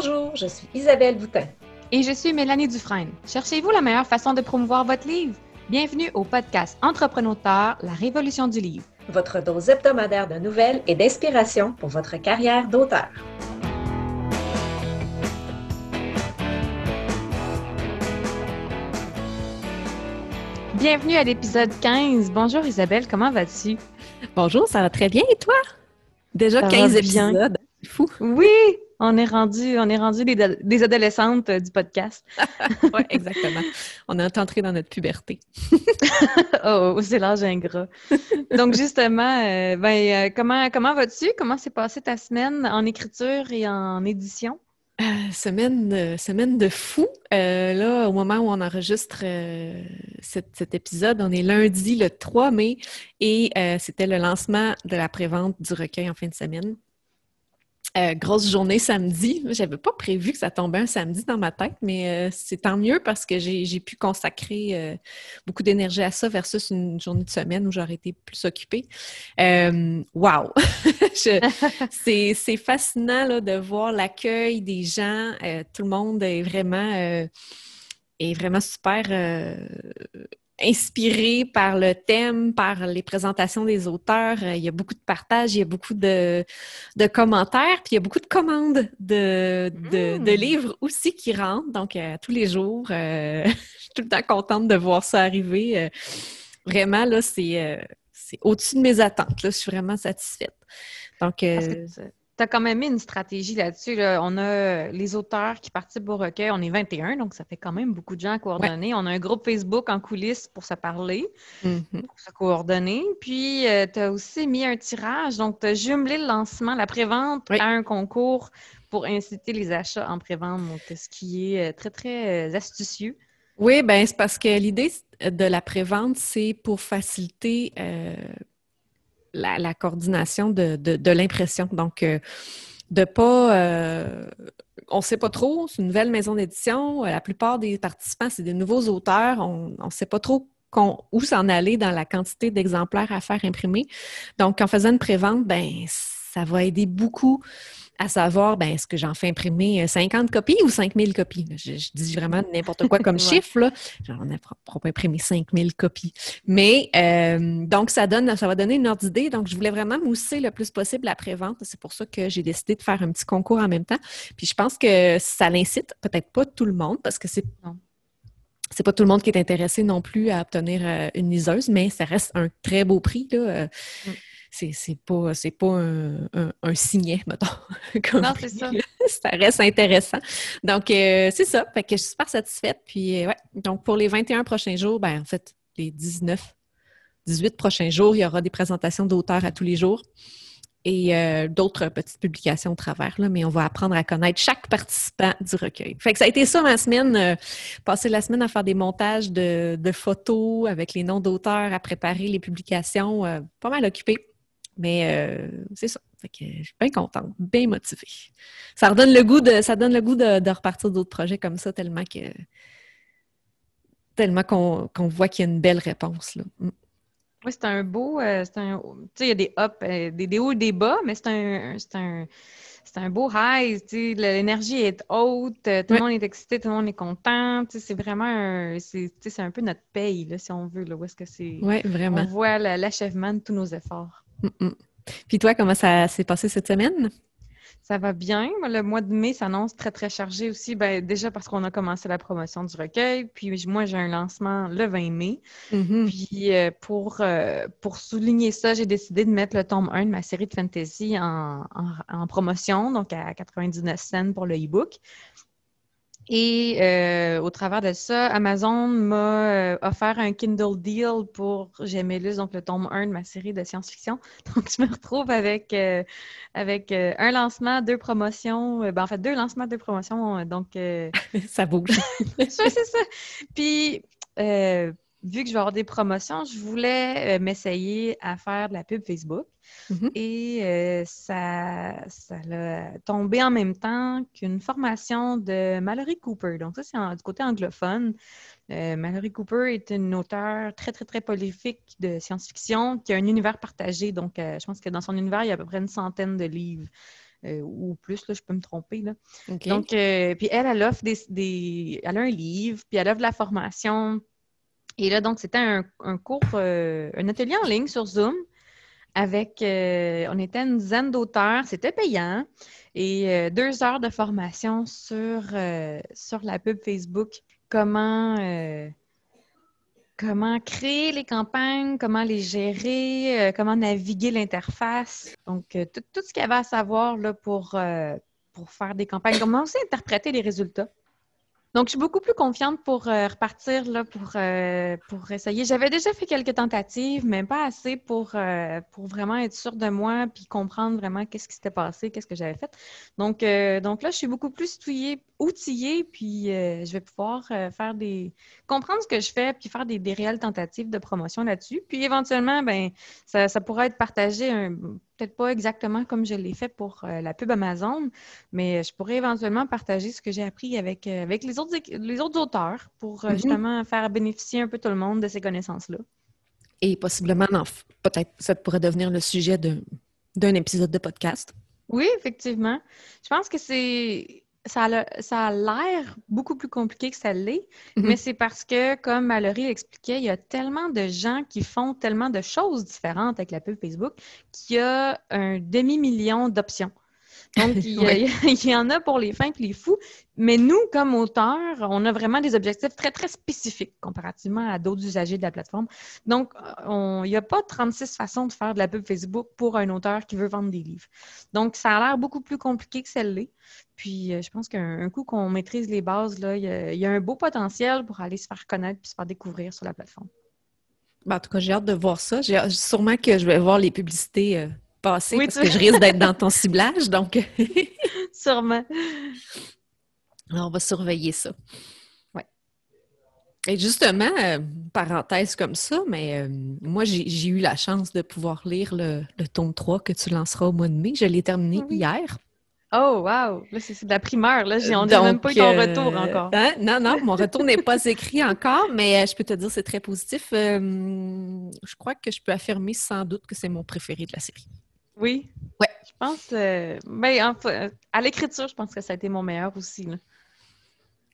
Bonjour, je suis Isabelle Boutin. Et je suis Mélanie Dufresne. Cherchez-vous la meilleure façon de promouvoir votre livre? Bienvenue au podcast Entrepreneur, la révolution du livre. Votre dose hebdomadaire de nouvelles et d'inspiration pour votre carrière d'auteur. Bienvenue à l'épisode 15. Bonjour Isabelle, comment vas-tu? Bonjour, ça va très bien et toi? Déjà 15 épisodes. Fou. Oui, on est rendu, on est rendu des, adolescentes euh, du podcast. oui, exactement. On est entré dans notre puberté. Oh, c'est l'âge ingrat. Donc, justement, euh, ben, euh, comment, comment vas-tu? Comment s'est passée ta semaine en écriture et en édition? semaine, semaine de fou. là, au moment où on enregistre cet, épisode, on est lundi le 3 mai et c'était le lancement de la prévente du recueil en fin de semaine. Euh, grosse journée samedi. J'avais pas prévu que ça tombait un samedi dans ma tête, mais euh, c'est tant mieux parce que j'ai pu consacrer euh, beaucoup d'énergie à ça versus une journée de semaine où j'aurais été plus occupée. wow! c'est fascinant de voir l'accueil des gens. tout le monde est vraiment, est vraiment super inspiré par le thème, par les présentations des auteurs. Euh, il y a beaucoup de partages, il y a beaucoup de, commentaires, puis il y a beaucoup de commandes de, de, hmm. livres aussi qui rentrent. Donc, euh, tous les jours, euh, je suis tout le temps contente de voir ça arriver. vraiment, là, c'est au-dessus de mes attentes. Là, je suis vraiment satisfaite. Donc, tu as quand même mis une stratégie là-dessus. On a les auteurs qui participent au recueil. On est 21, donc ça fait quand même beaucoup de gens à coordonner. On a un groupe Facebook en coulisses pour se parler, mm-hmm. pour se coordonner. Puis, euh, tu as aussi mis un tirage. Donc, tu as jumelé le lancement, la prévente à un concours pour inciter les achats en prévente. Donc, ce qui est euh, très, très euh, astucieux. Oui, ben c'est parce que l'idée de la prévente, c'est pour faciliter la, coordination de, l'impression. Donc, euh, de pas. Euh, on ne sait pas trop, c'est une nouvelle maison d'édition. La plupart des participants, c'est des nouveaux auteurs. On ne sait pas trop où s'en aller dans la quantité d'exemplaires à faire imprimer. Donc, en faisant une prévente, ben ça va aider beaucoup à savoir, ben, est-ce que j'en fais imprimer 50 euh, copies ou 5000 copies? Je, dis vraiment n'importe quoi comme chiffre, là. J'en ai pas imprimé 5000 copies. Mais, euh, donc, ça donne, ça va donner une ordre d'idée. Donc, je voulais vraiment mousser le plus possible la prévente. C'est pour ça que j'ai décidé de faire un petit concours en même temps. Puis, je pense que ça l'incite, peut-être pas tout le monde, parce que c'est c'est pas tout le monde qui est intéressé non plus à obtenir euh, une liseuse, mais ça reste un très beau prix. Là. Mm c'est pas, pas un, un, signet, mettons. non, c'est ça. ça reste intéressant. Donc, euh, c'est ça. Fait que je suis super satisfaite. Puis, euh, ouais. Donc, pour les 21 prochains jours, ben, en fait, les 19, 18 prochains jours, il y aura des présentations d'auteurs à tous les jours et euh, d'autres petites publications au travers, là, mais on va apprendre à connaître chaque participant du recueil. Fait que ça a été ça ma semaine, passer la semaine à faire des montages de, de photos avec les noms d'auteurs, à préparer les publications, pas mal occupé. Mais euh, c'est ça. Fait que je suis bien contente, bien motivée. Ça redonne le goût de, ça donne le goût de, repartir d'autres projets comme ça tellement que tellement qu'on voit qu'il y a une belle réponse. Là. Mm. Oui, c'est un beau. Euh, tu sais, il y a des ups, euh, des, hauts et des bas, mais c'est un, un, un beau high. L'énergie est haute, tout le monde est excité, tout le monde est content. C'est vraiment un, c'est un peu notre paye, là, si on veut. Là, où est-ce que c'est. Oui, vraiment. On voit l'achèvement de tous nos efforts. Mm, mm. Puis toi, comment ça s'est passé cette semaine? Ça va bien. Le mois de mai s'annonce très, très chargé aussi. Ben, déjà parce qu'on a commencé la promotion du recueil. Puis moi, j'ai un lancement le 20 mai. Mm-hmm. Puis euh, pour, euh, pour souligner ça, j'ai décidé de mettre le tome 1 de ma série de fantasy en, en promotion, donc à 99 cents pour le e-book. Et euh, au travers de ça, Amazon m'a euh, offert un Kindle Deal pour Gemellus, donc le tome 1 de ma série de science-fiction. Donc, je me retrouve avec, euh, avec un lancement, deux promotions, ben, en fait, deux lancements, deux promotions. Donc, ça bouge. c'est ça. Puis, vu que je vais avoir des promotions, je voulais m'essayer à faire de la pub Facebook. Mm-hmm. Et euh, ça, ça a tombé en même temps qu'une formation de Mallory Cooper. Donc, ça, c'est du côté anglophone. Euh, Mallory Cooper est une auteure très, très, très prolifique de science-fiction qui a un univers partagé. Donc, euh, je pense que dans son univers, il y a à peu près une centaine de livres ou plus, là, je peux me tromper. Là. Donc, puis elle, elle offre des, Elle a un livre, puis elle offre de la formation. Et là, donc, c'était un, cours, un atelier en ligne sur Zoom avec, on était une dizaine d'auteurs, c'était payant, et deux heures de formation sur, la pub Facebook. Comment, créer les campagnes, comment les gérer, euh, comment naviguer l'interface. Donc, euh, tout, ce qu'il y avait à savoir pour, euh, pour faire des campagnes, comment aussi interpréter les résultats. Donc, je suis beaucoup plus confiante pour repartir là, pour, pour essayer. J'avais déjà fait quelques tentatives, mais pas assez pour, pour vraiment être sûre de moi puis comprendre vraiment qu'est-ce qui s'était passé, qu'est-ce que j'avais fait. Donc, donc là, je suis beaucoup plus outillée, puis je vais pouvoir faire des comprendre ce que je fais, puis faire des, réelles tentatives de promotion là-dessus. Puis éventuellement, ben ça, ça pourra être partagé, peut-être pas exactement comme je l'ai fait pour euh, la pub Amazon, mais je pourrais éventuellement partager ce que j'ai appris avec, euh, avec les, autres, les autres auteurs pour euh, mm-hmm. justement faire bénéficier un peu tout le monde de ces connaissances-là. Et possiblement, peut-être, ça pourrait devenir le sujet d'un épisode de podcast. Oui, effectivement. Je pense que c'est ça a, l'air beaucoup plus compliqué que ça l'est, mm-hmm. mais c'est parce que, comme Mallory l'expliquait, il y a tellement de gens qui font tellement de choses différentes avec la pub Facebook qu'il y a un demi-million d'options. Donc, il y, en a pour les fins et les fous. Mais nous, comme auteurs, on a vraiment des objectifs très, très spécifiques comparativement à d'autres usagers de la plateforme. Donc, il n'y a pas 36 façons de faire de la pub Facebook pour un auteur qui veut vendre des livres. Donc, ça a l'air beaucoup plus compliqué que celle-là. Puis, euh, je pense qu'un coup qu'on maîtrise les bases, là, il y, a un beau potentiel pour aller se faire connaître puis se faire découvrir sur la plateforme. Ben, en tout cas, j'ai hâte de voir ça. Sûrement que je vais voir les publicités euh, passer parce que je risque d'être dans ton ciblage, donc. Sûrement. on va surveiller ça. Ouais. Et justement, euh, parenthèse comme ça, mais euh, moi, j'ai eu la chance de pouvoir lire le, tome 3 que tu lanceras au mois de mai. Je l'ai terminé hier. Oh, wow! Là, c'est de la primeur. Là, on n'a même pas eu ton retour euh, encore. Hein? Non, non, mon retour n'est pas écrit encore, mais je peux te dire c'est très positif. je crois que je peux affirmer sans doute que c'est mon préféré de la série. Oui. Ouais. Je pense. Euh, ben, à l'écriture, je pense que ça a été mon meilleur aussi. Là.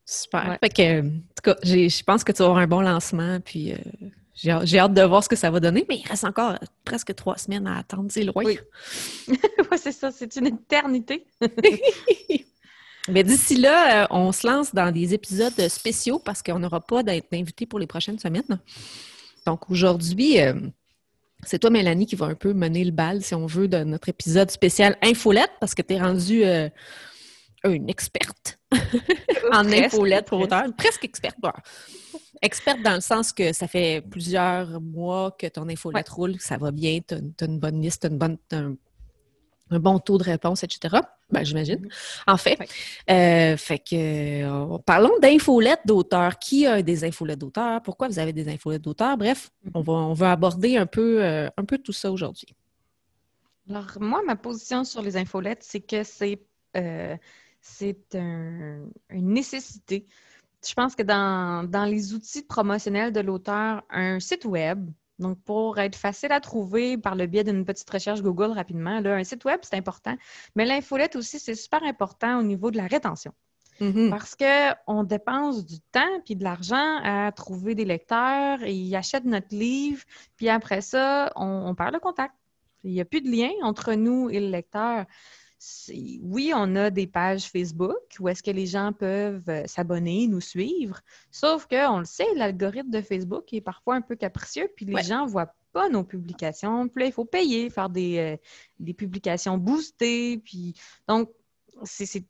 Super. Fait que, en tout cas, je pense que tu vas avoir un bon lancement. Puis euh, j'ai hâte de voir ce que ça va donner, mais il reste encore presque trois semaines à attendre. C'est loin. Oui, c'est ça. C'est une éternité. Mais d'ici là, euh, on se lance dans des épisodes spéciaux parce qu'on n'aura pas d'invité pour les prochaines semaines. Donc aujourd'hui, c'est toi, Mélanie, qui va un peu mener le bal, si on veut, de notre épisode spécial Infolette, parce que tu es rendue euh, une experte en infolette pour auteur. Presque experte. Experte dans le sens que ça fait plusieurs mois que ton infolette roule, que ça va bien, tu as, une bonne liste, une bonne, un bon taux de réponse, etc. Ben, j'imagine. Mhm. En fait, euh, fait que euh, parlons d'infolettes d'auteurs. Qui a des infolettes d'auteurs? Pourquoi vous avez des infolettes d'auteurs? Bref, on va, on va aborder un peu, euh, un peu tout ça aujourd'hui. Alors, moi, ma position sur les infolettes, c'est que c'est c'est une nécessité. Je pense que dans, dans les outils promotionnels de l'auteur, un site web, donc, pour être facile à trouver par le biais d'une petite recherche Google rapidement, là, un site web, c'est important. Mais l'infolette aussi, c'est super important au niveau de la rétention. Mm-hmm. Parce qu'on dépense du temps puis de l'argent à trouver des lecteurs et ils achètent notre livre, puis après ça, on perd le contact. Il n'y a plus de lien entre nous et le lecteur oui, on a des pages Facebook où est-ce que les gens peuvent euh, s'abonner, nous suivre, sauf qu'on le sait, l'algorithme de Facebook est parfois un peu capricieux, puis les gens ne voient pas nos publications. Puis là, il faut payer, faire des, euh, des publications boostées. Puis, donc,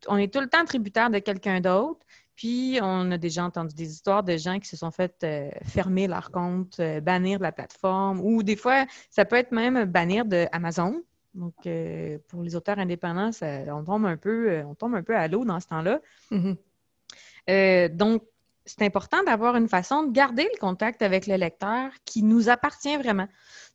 on est tout le temps tributaire de quelqu'un d'autre. Puis, on a déjà entendu des histoires de gens qui se sont fait euh, fermer leur compte, bannir de la plateforme, ou des fois, ça peut être même bannir de Amazon. Donc, euh, pour les auteurs indépendants, on, tombe un peu, euh, on tombe un peu à l'eau dans ce temps-là. Mm-hmm. Euh, donc, c'est important d'avoir une façon de garder le contact avec le lecteur qui nous appartient vraiment.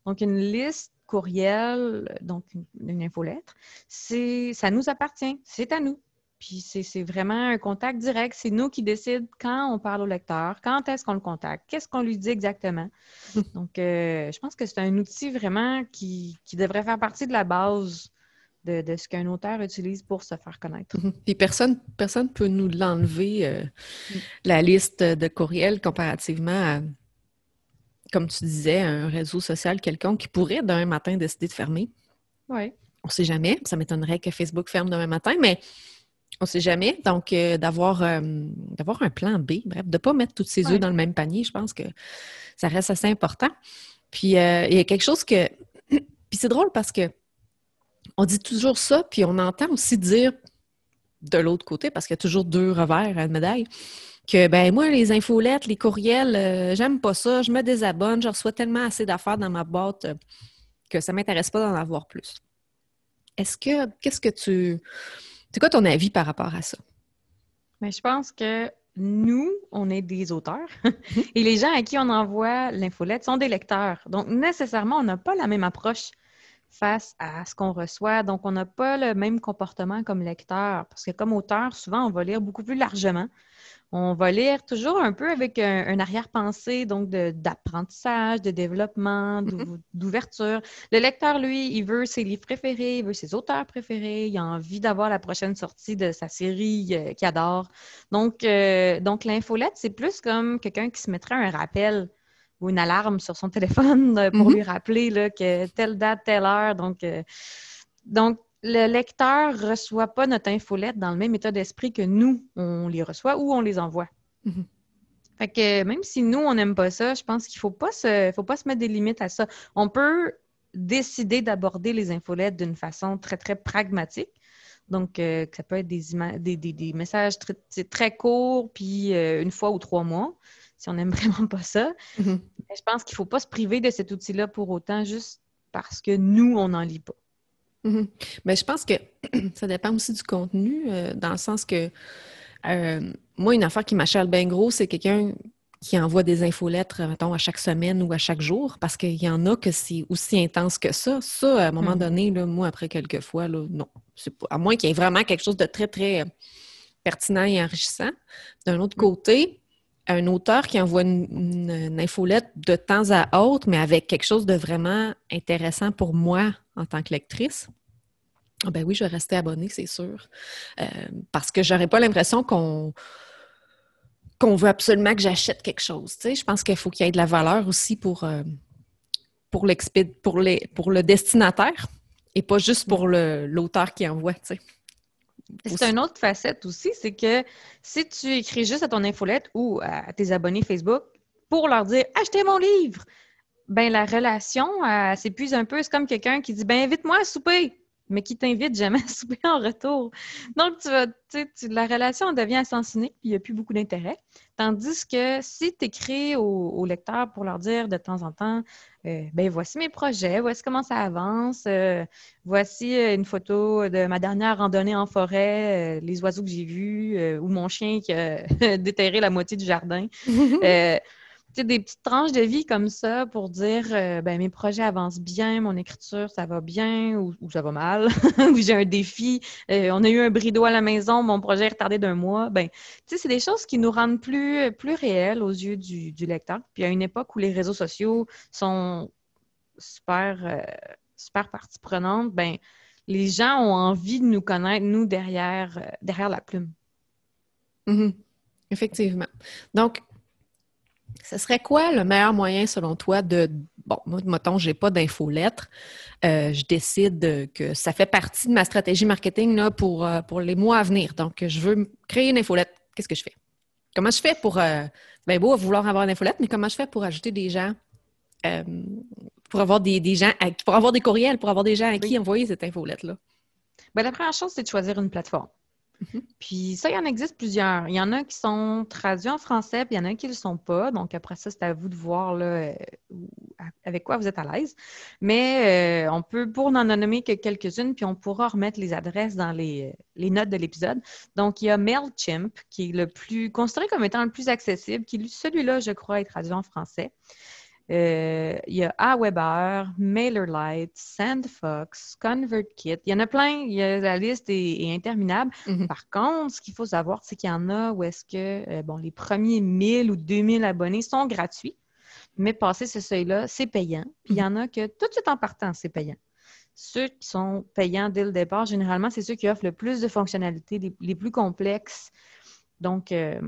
Donc, une liste courriel, donc une, une infolettre, ça nous appartient, c'est à nous. Puis c'est vraiment un contact direct. C'est nous qui décidons quand on parle au lecteur, quand est-ce qu'on le contacte, qu'est-ce qu'on lui dit exactement. Donc, euh, je pense que c'est un outil vraiment qui, devrait faire partie de la base de, ce qu'un auteur utilise pour se faire connaître. Puis personne ne peut nous l'enlever, euh, mm. la liste de courriels comparativement à, comme tu disais, un réseau social quelconque qui pourrait d'un matin décider de fermer. Oui. On ne sait jamais. Ça m'étonnerait que Facebook ferme demain matin, mais on ne sait jamais. Donc, euh, d'avoir, euh, d'avoir un plan B, bref, de ne pas mettre toutes ses œufs dans le même panier, je pense que ça reste assez important. Puis, il y a quelque chose que. Puis c'est drôle parce que on dit toujours ça, puis on entend aussi dire de l'autre côté, parce qu'il y a toujours deux revers à la médaille, que ben moi, les infolettes, les courriels, euh, j'aime pas ça, je me désabonne, je reçois tellement assez d'affaires dans ma boîte euh, que ça m'intéresse pas d'en avoir plus. Est-ce que, qu'est-ce que tu. C'est quoi ton avis par rapport à ça? Mais ben, je pense que nous, on est des auteurs et les gens à qui on envoie l'infolette sont des lecteurs. Donc, nécessairement, on n'a pas la même approche face à ce qu'on reçoit. Donc, on n'a pas le même comportement comme lecteur, parce que comme auteur, souvent, on va lire beaucoup plus largement. On va lire toujours un peu avec un, arrière-pensée, donc d'apprentissage, de, développement, mm-hmm. d'ouverture. Le lecteur, lui, il veut ses livres préférés, il veut ses auteurs préférés, il a envie d'avoir la prochaine sortie de sa série euh, qu'il adore. Donc, euh, donc l'infolette, c'est plus comme quelqu'un qui se mettrait un rappel ou une alarme sur son téléphone euh, pour mhm. lui rappeler là, que telle date, telle heure. Donc, euh, donc, le lecteur ne reçoit pas notre infolette dans le même état d'esprit que nous, on les reçoit ou on les envoie. Mhm. Fait que même si nous, on n'aime pas ça, je pense qu'il ne faut, pas se, faut pas se mettre des limites à ça. On peut décider d'aborder les infolettes d'une façon très, très pragmatique. Donc, euh, ça peut être des, des, messages très, très courts, puis une fois ou trois mois si on n'aime vraiment pas ça. Mhm. je pense qu'il ne faut pas se priver de cet outil-là pour autant, juste parce que nous, on n'en lit pas. Mhm. Mais je pense que ça dépend aussi du contenu, euh, dans le sens que euh, moi, une affaire qui m'achale bien gros, c'est quelqu'un qui envoie des infolettres, mettons, à chaque semaine ou à chaque jour, parce qu'il y en a que c'est aussi intense que ça. Ça, à un moment mhm. donné, là, moi, après quelques fois, là, non. Pas, à moins qu'il y ait vraiment quelque chose de très, très pertinent et enrichissant. D'un autre côté, un auteur qui envoie une, infolette de temps à autre, mais avec quelque chose de vraiment intéressant pour moi en tant que lectrice, ah ben oui, je vais rester abonnée, c'est sûr. Euh, parce que j'aurais pas l'impression qu'on veut absolument que j'achète quelque chose. Je pense qu'il faut qu'il y ait de la valeur aussi pour, euh, pour, pour, les, pour le destinataire et pas juste pour l'auteur qui envoie. C'est une autre facette aussi, c'est que si tu écris juste à ton infolette ou à tes abonnés Facebook pour leur dire achetez mon livre, ben la relation s'épuise un peu. C'est comme quelqu'un qui dit ben invite-moi à souper mais qui t'invite jamais à souper en retour. Donc, tu vas, tu, la relation devient à sens unique, puis il n'y a plus beaucoup d'intérêt. Tandis que si tu écris aux, lecteurs pour leur dire de temps en temps, euh, ben voici mes projets, voici comment ça avance, euh, voici euh, une photo de ma dernière randonnée en forêt, les oiseaux que j'ai vus, ou mon chien qui a déterré la moitié du jardin. des petites tranches de vie comme ça pour dire euh, ben, mes projets avancent bien, mon écriture, ça va bien ou, ça va mal, ou j'ai un défi, euh, on a eu un bris à la maison, mon projet est retardé d'un mois. Ben, c'est des choses qui nous rendent plus, plus réels aux yeux du, lecteur. Puis à une époque où les réseaux sociaux sont super, euh, super partie prenante, ben, les gens ont envie de nous connaître, nous, derrière, derrière la plume. Mm-hmm. Effectivement. Donc, ce serait quoi le meilleur moyen selon toi de. Bon, moi, mettons, je n'ai pas d'infolettre. Euh, je décide que ça fait partie de ma stratégie marketing là, pour, euh, pour les mois à venir. Donc, je veux créer une infolette. Qu'est-ce que je fais? Comment je fais pour. Euh, ben beau vouloir avoir une infolette, mais comment je fais pour ajouter des gens? Euh, pour avoir des, gens, pour avoir des courriels, pour avoir des gens à qui envoyer cette infolette-là? Ben, la première chose, c'est de choisir une plateforme. Mhm. Puis ça, il y en existe plusieurs. Il y en a qui sont traduits en français, puis il y en a qui ne le sont pas. Donc après ça, c'est à vous de voir là, euh, avec quoi vous êtes à l'aise. Mais euh, on peut, pour n'en nommer que quelques-unes, puis on pourra remettre les adresses dans les, les notes de l'épisode. Donc il y a MailChimp, qui est le plus considéré comme étant le plus accessible, qui celui-là, je crois, est traduit en français. Euh, il y a Aweber, MailerLite, SandFox, ConvertKit. Il y en a plein. la liste est, interminable. Mhm. Par contre, ce qu'il faut savoir, c'est qu'il y en a où est-ce que euh, bon, les premiers 1000 ou 2000 abonnés sont gratuits, mais passer ce seuil-là, c'est payant. Puis il y mhm. en a que tout de suite en partant, c'est payant. ceux qui sont payants dès le départ, généralement, c'est ceux qui offrent le plus de fonctionnalités, les, plus complexes. Donc, euh,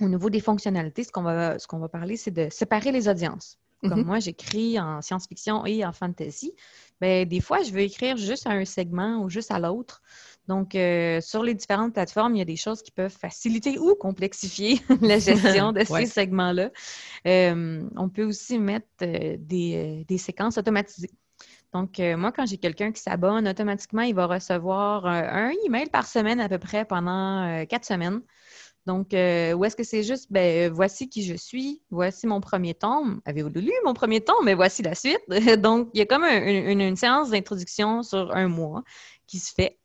au niveau des fonctionnalités, ce qu'on va, ce qu'on va parler, c'est de séparer les audiences. Comme mhm. moi, j'écris en science-fiction et en fantasy. Bien, des fois, je veux écrire juste à un segment ou juste à l'autre. Donc, euh, sur les différentes plateformes, il y a des choses qui peuvent faciliter ou complexifier la gestion de ces segments-là. Euh, on peut aussi mettre euh, des, séquences automatisées. Donc, moi, quand j'ai quelqu'un qui s'abonne, automatiquement, il va recevoir un email par semaine à peu près pendant quatre semaines. Donc, où est-ce que c'est juste, ben, voici qui je suis, voici mon premier tome. Avez-vous lu mon premier tome? Mais voici la suite. Donc, il y a comme une séance d'introduction sur un mois qui se fait.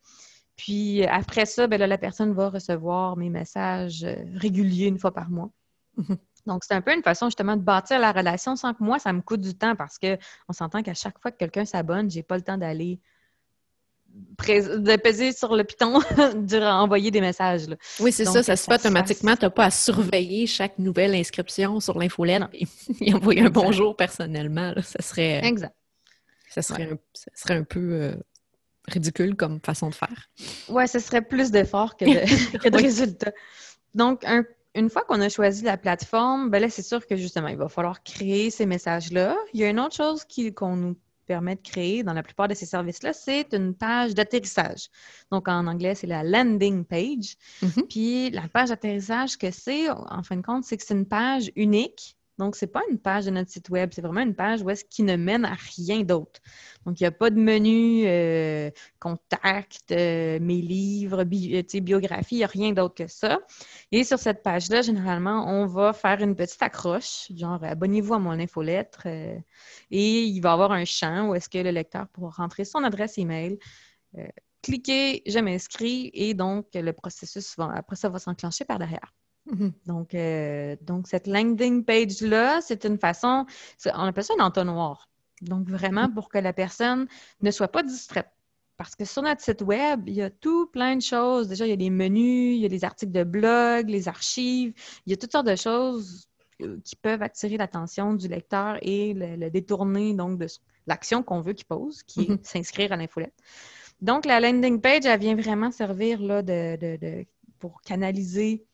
Puis après ça, ben la personne va recevoir mes messages euh, réguliers une fois par mois. Mhm. Donc, c'est un peu une façon justement de bâtir la relation sans que moi, ça me coûte du temps parce qu'on s'entend qu'à chaque fois que quelqu'un s'abonne, j'ai pas le temps d'aller de peser sur le piton, de envoyer des messages. Oui, c'est ça, ça se fait automatiquement. Tu n'as pas à surveiller chaque nouvelle inscription sur l'infolette et, envoyer un bonjour personnellement. Ça serait. Exact. Ça serait, un, ça serait un peu euh, ridicule comme façon de faire. Oui, ce serait plus d'efforts que de, résultats. Donc, une fois qu'on a choisi la plateforme, ben là, c'est sûr que justement, il va falloir créer ces messages-là. Il y a une autre chose qu'on nous permet de créer dans la plupart de ces services-là, c'est une page d'atterrissage. Donc, en anglais, c'est la landing page. Mm-hmm. Puis, la page d'atterrissage, que c'est, en fin de compte, c'est que c'est une page unique donc, ce n'est pas une page de notre site web, c'est vraiment une page où est-ce qui ne mène à rien d'autre. Donc, il n'y a pas de menu euh, contact, euh, mes livres, euh, biographie, il n'y a rien d'autre que ça. Et sur cette page-là, généralement, on va faire une petite accroche, genre abonnez-vous à mon infolettre. et il va y avoir un champ où est-ce que le lecteur pourra rentrer son adresse email. cliquer, je m'inscris et donc le processus va, après ça va s'enclencher par derrière. Mhm. Donc, euh, donc, cette landing page-là, c'est une façon, on appelle ça un entonnoir. Donc, vraiment pour que la personne ne soit pas distraite. Parce que sur notre site web, il y a tout plein de choses. Déjà, il y a des menus, il y a des articles de blog, les archives, il y a toutes sortes de choses euh, qui peuvent attirer l'attention du lecteur et le, détourner donc de l'action qu'on veut qu'il pose, qui est mhm. s'inscrire à l'infolette. Donc, la landing page, elle vient vraiment servir là, de, pour canaliser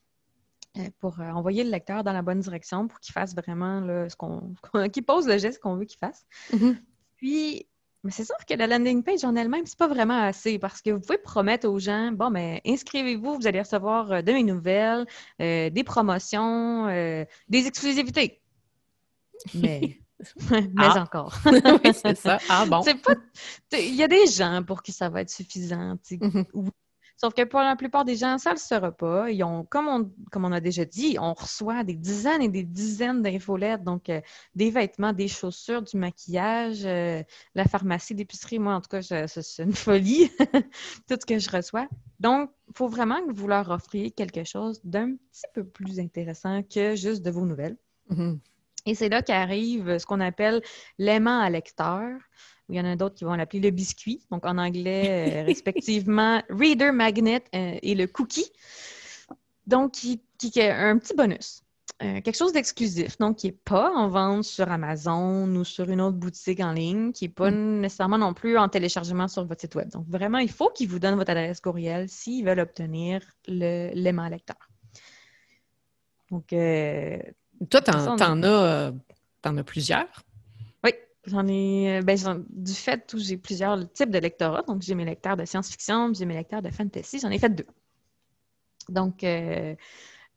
pour euh, envoyer le lecteur dans la bonne direction pour qu'il fasse vraiment ce qu'on, qu'il pose le geste qu'on veut qu'il fasse. Mm-hmm. Puis, mais c'est sûr que la landing page en elle-même, c'est pas vraiment assez parce que vous pouvez promettre aux gens, bon, mais inscrivez-vous, vous allez recevoir euh, de mes nouvelles, des promotions, des exclusivités. Mais. mais ah. encore. oui, c'est ça. Ah bon. Il y a des gens pour qui ça va être suffisant. Mm-hmm. Sauf que pour la plupart des gens, ça ne le sera pas. Ils ont, comme on, comme on a déjà dit, on reçoit des dizaines et des dizaines d'infolettes, donc euh, des vêtements, des chaussures, du maquillage, euh, la pharmacie, l'épicerie. Moi, en tout cas, c'est une folie, tout ce que je reçois. Donc, il faut vraiment que vous leur offriez quelque chose d'un petit peu plus intéressant que juste de vos nouvelles. Mm-hmm. Et c'est là qu'arrive ce qu'on appelle l'aimant à lecteur. Il y en a d'autres qui vont l'appeler le biscuit, donc en anglais, euh, respectivement, Reader Magnet euh, et le cookie. Donc, qui, est un petit bonus. Euh, quelque chose d'exclusif, donc qui n'est pas en vente sur Amazon ou sur une autre boutique en ligne, qui n'est pas mm. nécessairement non plus en téléchargement sur votre site web. Donc, vraiment, il faut qu'ils vous donnent votre adresse courriel s'ils veulent obtenir l'aimant lecteur. Donc, toi, tu en, as plusieurs? J'en ai, euh, ben, du fait où j'ai plusieurs types de lectorats, donc j'ai mes lecteurs de science-fiction, j'ai mes lecteurs de fantasy, j'en ai fait deux. Donc, euh,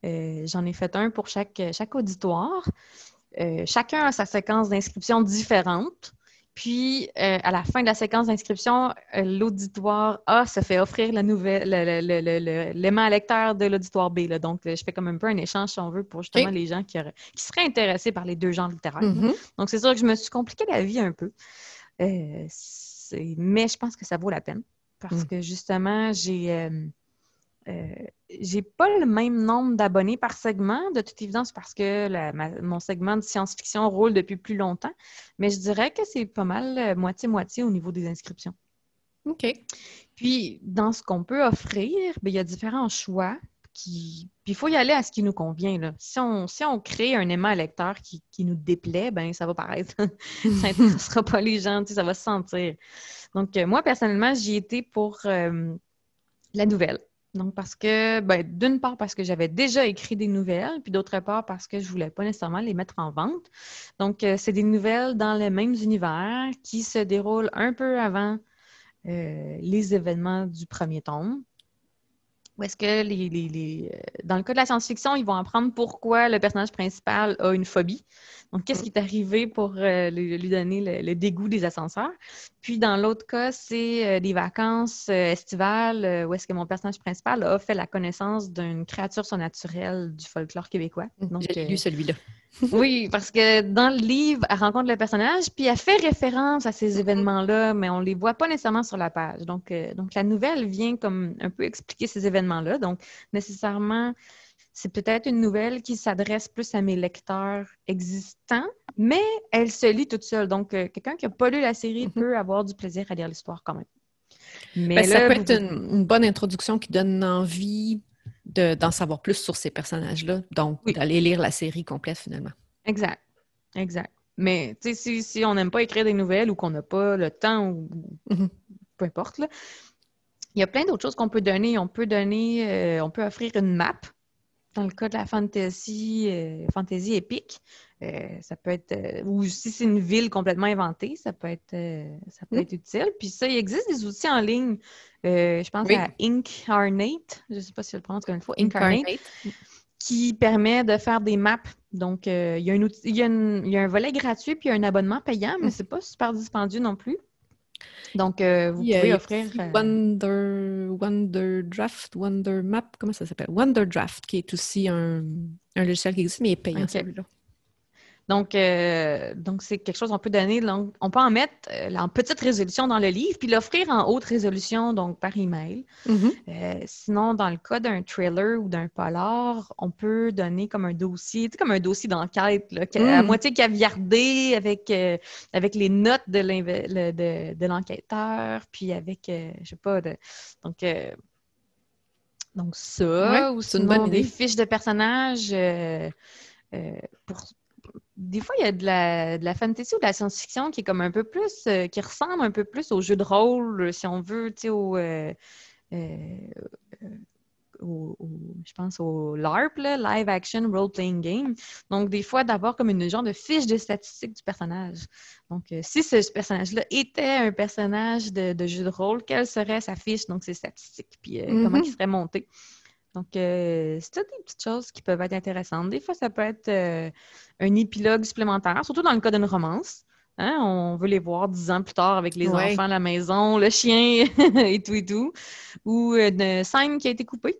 euh, j'en ai fait un pour chaque, chaque auditoire. chacun a sa séquence d'inscription différente. Puis, euh, à la fin de la séquence d'inscription, euh, l'auditoire A se fait offrir la nouvelle, l'aimant lecteur de l'auditoire B. Donc, je fais comme un peu un échange, si on veut, pour justement les gens qui, seraient intéressés par les deux genres littéraires. Mm-hmm. Donc, c'est sûr que je me suis compliqué la vie un peu. Euh, mais je pense que ça vaut la peine parce mm. que justement, j'ai euh, j'ai pas le même nombre d'abonnés par segment, de toute évidence, parce que mon segment de science-fiction roule depuis plus longtemps, mais je dirais que c'est pas mal euh, moitié-moitié au niveau des inscriptions. OK. Puis, dans ce qu'on peut offrir, ben, il y a différents choix qui Puis il faut y aller à ce qui nous convient. Là. Si, on, si on crée un aimant lecteur qui, qui, nous déplaît, ben ça va paraître. ça n'intéressera pas les gens, ça va se sentir. Donc, euh, moi, personnellement, j'y étais pour euh, la nouvelle. Donc, parce que, ben, d'une part, parce que j'avais déjà écrit des nouvelles, puis d'autre part, parce que je ne voulais pas nécessairement les mettre en vente. Donc, euh, c'est des nouvelles dans les mêmes univers qui se déroulent un peu avant les événements du premier tome. Ou est-ce que les, euh, dans le cas de la science-fiction, ils vont apprendre pourquoi le personnage principal a une phobie. Donc, qu'est-ce qui est arrivé pour euh, lui, donner le, dégoût des ascenseurs? Puis, dans l'autre cas, c'est euh, des vacances estivales où est-ce que mon personnage principal a fait la connaissance d'une créature surnaturelle du folklore québécois. J'ai lu celui-là. oui, parce que dans le livre, elle rencontre le personnage, puis elle fait référence à ces mm-hmm. événements-là, mais on ne les voit pas nécessairement sur la page. Donc, donc, la nouvelle vient comme un peu expliquer ces événements-là. Donc, nécessairement, c'est peut-être une nouvelle qui s'adresse plus à mes lecteurs existants, mais elle se lit toute seule. Donc, euh, quelqu'un qui n'a pas lu la série mhm. peut avoir du plaisir à lire l'histoire quand même. Mais ben, ça peut être une, bonne introduction qui donne envie d'en savoir plus sur ces personnages-là. Donc, d'aller lire la série complète finalement. Exact. Exact. Mais si, si on n'aime pas écrire des nouvelles ou qu'on n'a pas le temps ou mhm. peu importe, il y a plein d'autres choses qu'on peut donner. On peut donner, euh, on peut offrir une map dans le cas de la fantasy, euh, fantasy épique, euh, ça peut être, euh, ou si c'est une ville complètement inventée, ça peut être, ça peut hmm. être utile. Puis ça, il existe des outils en ligne. je pense à Incarnate, je ne sais pas si je le prononce comme une fois, Incarnate, qui permet de faire des maps. Donc, il y, a un outil, il, y a il y a un volet gratuit puis un abonnement payant, mais hmm. c'est pas super dispendieux non plus. Donc, euh, vous pouvez offrir. Euh, Wonder, Wonder Draft, Wonder Map, comment ça s'appelle? Wonder Draft, qui est aussi un, logiciel qui existe, mais il est payant celui-là. Donc, euh, donc c'est quelque chose qu'on peut donner. on peut en mettre euh, en petite résolution dans le livre, puis l'offrir en haute résolution, donc par email. Mm-hmm. Euh, sinon, dans le cas d'un trailer ou d'un polar, on peut donner comme un dossier, comme un dossier d'enquête, à mm. moitié caviardé avec, avec les notes de l'enquêteur, puis avec, je sais pas, de, donc. donc ça, ou sinon des fiches de personnages pour des fois, il y a de la, de la fantasy ou de la science-fiction qui est comme un peu plus, euh, qui ressemble un peu plus au jeu de rôle, euh, si on veut, tu sais, au, euh, je pense au LARP, Live Action Role Playing Game. Donc, des fois, d'avoir comme une genre de fiche de statistiques du personnage. Donc, si ce personnage-là était un personnage de, jeu de rôle, quelle serait sa fiche, donc ses statistiques, puis comment mm-hmm. il serait monté? Donc, euh, c'est des petites choses qui peuvent être intéressantes. Des fois, ça peut être euh, un épilogue supplémentaire, surtout dans le cas d'une romance. Hein. On veut les voir dix ans plus tard avec les enfants à la maison, le chien et tout et tout. Ou une scène qui a été coupée.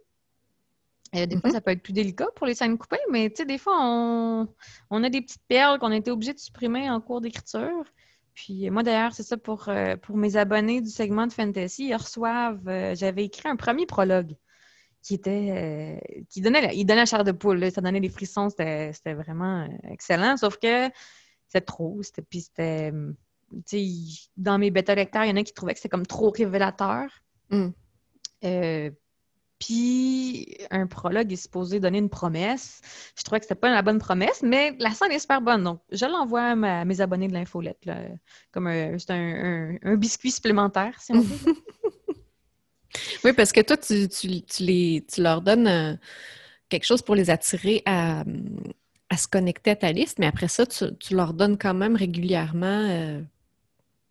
Euh, des fois, mm-hmm. ça peut être plus délicat pour les scènes coupées, mais tu sais, des fois, on, a des petites perles qu'on a été obligé de supprimer en cours d'écriture. Puis moi, d'ailleurs, c'est ça pour, pour mes abonnés du segment de Fantasy. Ils reçoivent, j'avais écrit un premier prologue qui était euh, qui donnait il donnait la chair de poule ça donnait des frissons c'était vraiment euh, excellent sauf que c'était trop c'était puis c'était dans mes bêta lecteurs il y en a qui trouvaient que c'était comme trop révélateur mm. euh, puis un prologue est supposé donner une promesse. Je trouvais que c'était pas la bonne promesse, mais la scène est super bonne. Donc, je l'envoie à, mes abonnés de l'infolette, comme un, un, un, biscuit supplémentaire, si on veut. Oui, parce que toi, tu, les, tu leur donnes euh, quelque chose pour les attirer à, se connecter à ta liste, mais après ça, tu, leur donnes quand même régulièrement euh,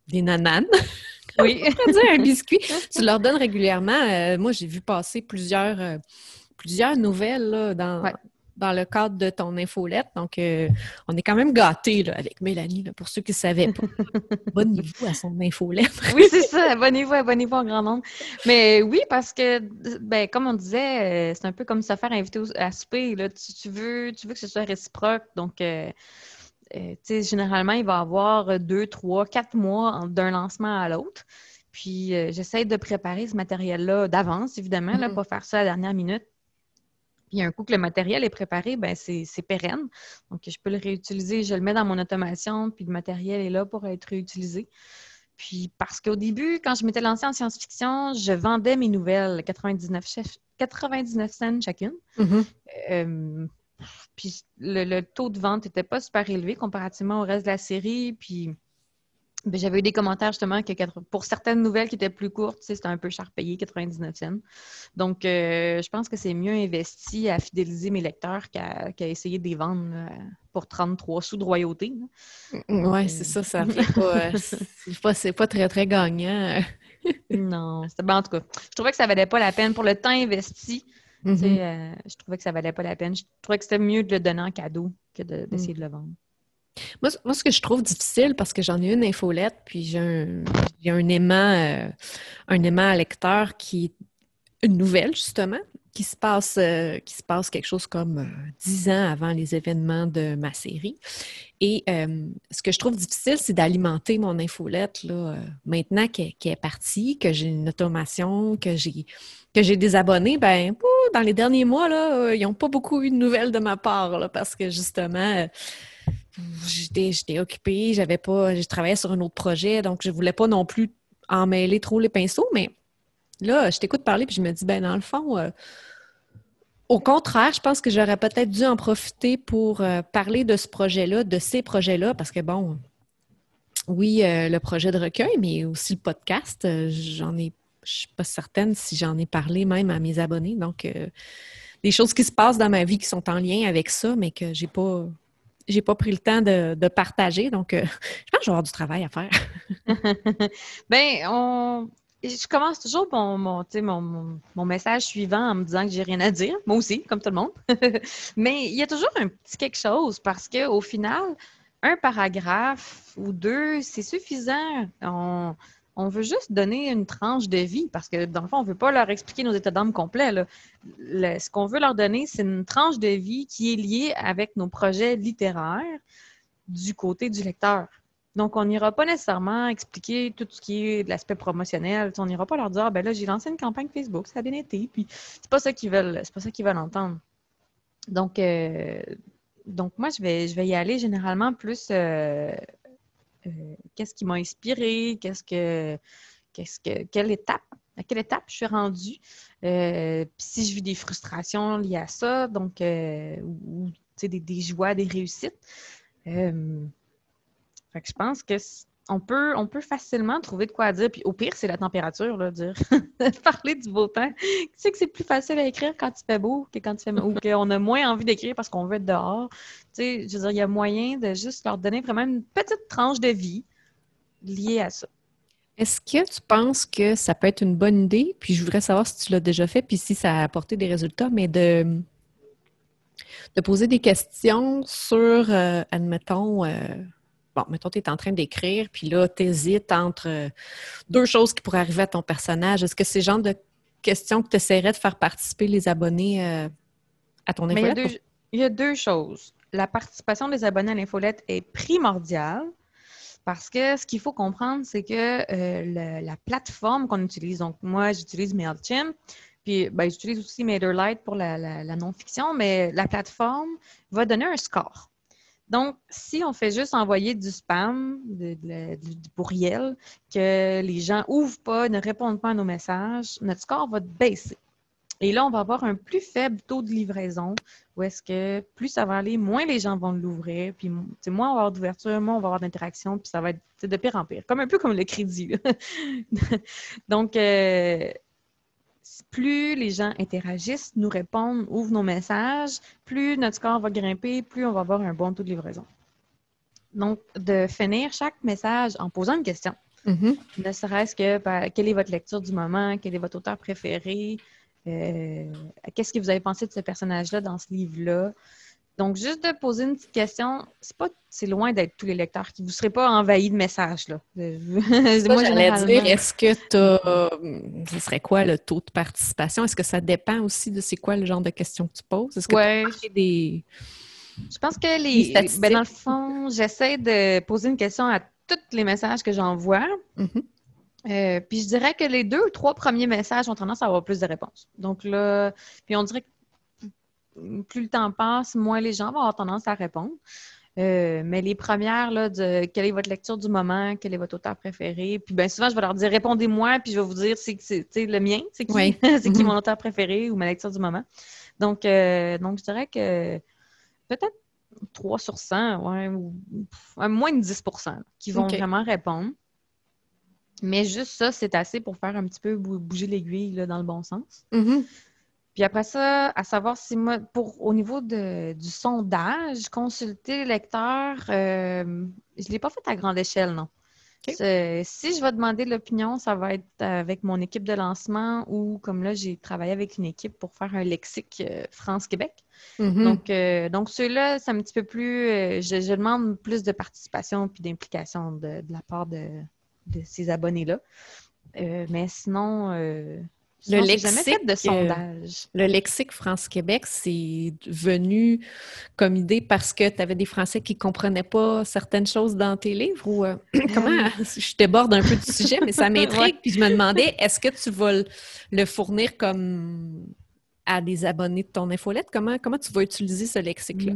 des nananes. Oui. un biscuit. tu leur donnes régulièrement. Euh, moi, j'ai vu passer plusieurs, plusieurs nouvelles dans, dans le cadre de ton infolette. Donc, euh, on est quand même gâtés avec Mélanie, pour ceux qui ne savaient pas. abonnez-vous à son infolette. oui, c'est ça. Abonnez-vous, abonnez-vous en grand nombre. Mais oui, parce que, ben, comme on disait, euh, c'est un peu comme se faire inviter à souper. Là. Tu, veux, tu veux que ce soit réciproque. Donc, euh, généralement, il va y avoir deux, trois, quatre mois d'un lancement à l'autre. Puis, j'essaie de préparer ce matériel-là d'avance, évidemment, là, mm-hmm. pas faire ça à la dernière minute puis un coup que le matériel est préparé, ben c'est pérenne. Donc, je peux le réutiliser, je le mets dans mon automation, puis le matériel est là pour être réutilisé. Puis parce qu'au début, quand je m'étais lancée en science-fiction, je vendais mes nouvelles 99, 99 cents chacune. Mm-hmm. Euh, puis le, taux de vente n'était pas super élevé comparativement au reste de la série. Puis j'avais eu des commentaires justement que pour certaines nouvelles qui étaient plus courtes, c'était un peu cher payé, 99 cents. Donc, euh, je pense que c'est mieux investi à fidéliser mes lecteurs qu'à essayer de les vendre pour 33 sous de royauté. Oui, c'est ça, ça pas, euh, c'est pas, très, très gagnant. non, c'était bon, en tout cas. Je trouvais que ça valait pas la peine pour le temps investi. Mm-hmm. Euh, je trouvais que ça valait pas la peine. Je trouvais que c'était mieux de le donner en cadeau que d'essayer de, le vendre. Moi, ce que je trouve difficile, parce que j'en ai une infolette, puis j'ai un, aimant, euh, un aimant lecteur qui est une nouvelle, justement, qui se passe, euh, qui se passe quelque chose comme euh, dix ans avant les événements de ma série. Et ce que je trouve difficile, c'est d'alimenter mon infolette là, maintenant qu'elle est partie, que j'ai une automation, que j'ai que j'ai des abonnés. Ben, dans les derniers mois, là, ils n'ont pas beaucoup eu de nouvelles de ma part, là, parce que justement j'étais occupée, j'avais pas, je travaillais sur un autre projet, donc je voulais pas non plus emmêler trop les pinceaux, mais là, je t'écoute parler puis je me dis, ben dans le fond, euh, au contraire, je pense que j'aurais peut-être dû en profiter pour euh, parler de ce projet-là, de ces projets-là, parce que bon, oui, euh, le projet de recueil, mais aussi le podcast, j'en ai, je suis pas certaine si j'en ai parlé même à mes abonnés, donc des choses qui se passent dans ma vie qui sont en lien avec ça, mais que j'ai pas j'ai pas pris le temps de, partager. Donc, euh, je pense que je vais avoir du travail à faire. Bien, on... je commence toujours mon, mon, message suivant en me disant que j'ai rien à dire. Moi aussi, comme tout le monde. Mais il y a toujours un petit quelque chose parce qu'au final, un paragraphe ou deux, c'est suffisant. On veut juste donner une tranche de vie parce que, dans le fond, on ne veut pas leur expliquer nos états d'âme complets. ce qu'on veut leur donner, c'est une tranche de vie qui est liée avec nos projets littéraires du côté du lecteur. Donc, on n'ira pas nécessairement expliquer tout ce qui est de l'aspect promotionnel. On n'ira pas leur dire, ah, ben là, j'ai lancé une campagne Facebook, ça a bien été. Puis, c'est pas ça qu'ils veulent, pas ça qu'ils veulent entendre. Donc, euh, moi, je vais, y aller généralement plus euh, qu'est-ce qui m'a inspiré, qu'est-ce que, qu'est-ce que, quelle étape, à quelle étape je suis rendue, euh, puis si je vis des frustrations liées à ça, donc, euh, ou, des, des, joies, des réussites. fait que je pense que on peut, facilement trouver de quoi dire. Puis au pire, c'est la température, là, dire. Parler du beau temps. Tu sais que c'est plus facile à écrire quand il fait beau que quand il fait ou qu'on a moins envie d'écrire parce qu'on veut être dehors. Tu sais, je veux dire, il y a moyen de juste leur donner vraiment une petite tranche de vie liée à ça. Est-ce que tu penses que ça peut être une bonne idée? Puis je voudrais savoir si tu l'as déjà fait, puis si ça a apporté des résultats, mais de, de poser des questions sur, euh, admettons, euh, bon, mettons, tu es en train d'écrire, puis là, tu hésites entre euh, deux choses qui pourraient arriver à ton personnage. Est-ce que c'est le genre de questions que tu essaierais de faire participer les abonnés euh, à ton infolette? Il y, a deux choses. La participation des abonnés à l'infolette est primordiale parce que ce qu'il faut comprendre, c'est que euh, la plateforme qu'on utilise, donc moi, j'utilise MailChimp, puis ben, j'utilise aussi MailerLite pour la non-fiction, mais la plateforme va donner un score. Donc, si on fait juste envoyer du spam, du pourriel, que les gens ouvrent pas, ne répondent pas à nos messages, notre score va baisser. Et là, on va avoir un plus faible taux de livraison, où est-ce que plus ça va aller, moins les gens vont l'ouvrir, puis moins on va avoir d'ouverture, moins on va avoir d'interaction, puis ça va être de pire en pire, comme un peu comme le crédit. Donc, euh, plus les gens interagissent, nous répondent, ouvrent nos messages, plus notre score va grimper, plus on va avoir un bon taux de livraison. Donc, de finir chaque message en posant une question. Mm-hmm. Ne serait-ce que ben, quelle est votre lecture du moment, quel est votre auteur préféré, euh, qu'est-ce que vous avez pensé de ce personnage-là dans ce livre-là? Donc, juste de poser une petite question, c'est pas, c'est loin d'être tous les lecteurs qui vous seraient pas envahis de messages là. Moi, j'allais dire, est-ce que tu ce serait quoi le taux de participation? Est-ce que ça dépend aussi de c'est quoi le genre de questions que tu poses? Est-ce que ouais. tu des Je pense que les, ben, dans le fond, j'essaie de poser une question à tous les messages que j'envoie. Mm-hmm. Euh, puis je dirais que les deux ou trois premiers messages ont tendance à avoir plus de réponses. Donc là, puis on dirait que plus le temps passe, moins les gens vont avoir tendance à répondre. Euh, mais les premières, là, de quelle est votre lecture du moment, quel est votre auteur préféré. Puis bien souvent, je vais leur dire répondez-moi, puis je vais vous dire c'est le mien, c'est qui, c'est qui mm-hmm. mon auteur préféré ou ma lecture du moment. Donc, euh, donc je dirais que peut-être 3 sur 100, ouais, ou moins de 10% qui vont vraiment répondre. Mais juste ça, c'est assez pour faire un petit peu bouger l'aiguille dans le bon sens. Mm-hmm. Puis après ça, à savoir si moi, pour au niveau de, du sondage, consulter les lecteurs, euh, je ne l'ai pas fait à grande échelle, non. Si je vais demander l'opinion, ça va être avec mon équipe de lancement ou comme là, j'ai travaillé avec une équipe pour faire un lexique euh, France-Québec. Mm-hmm. Donc, euh, donc ceux-là, c'est un petit peu plus. je, demande plus de participation puis d'implication de, de, la part de, de ces abonnés-là. mais sinon, le lexique de sondage. le lexique France-Québec, c'est venu comme idée parce que tu avais des Français qui ne comprenaient pas certaines choses dans tes livres ou euh, comment? Je déborde un peu du sujet, mais ça m'intrigue. Puis je me demandais, est-ce que tu vas le, fournir comme à des abonnés de ton infolette? Comment, comment tu vas utiliser ce lexique-là?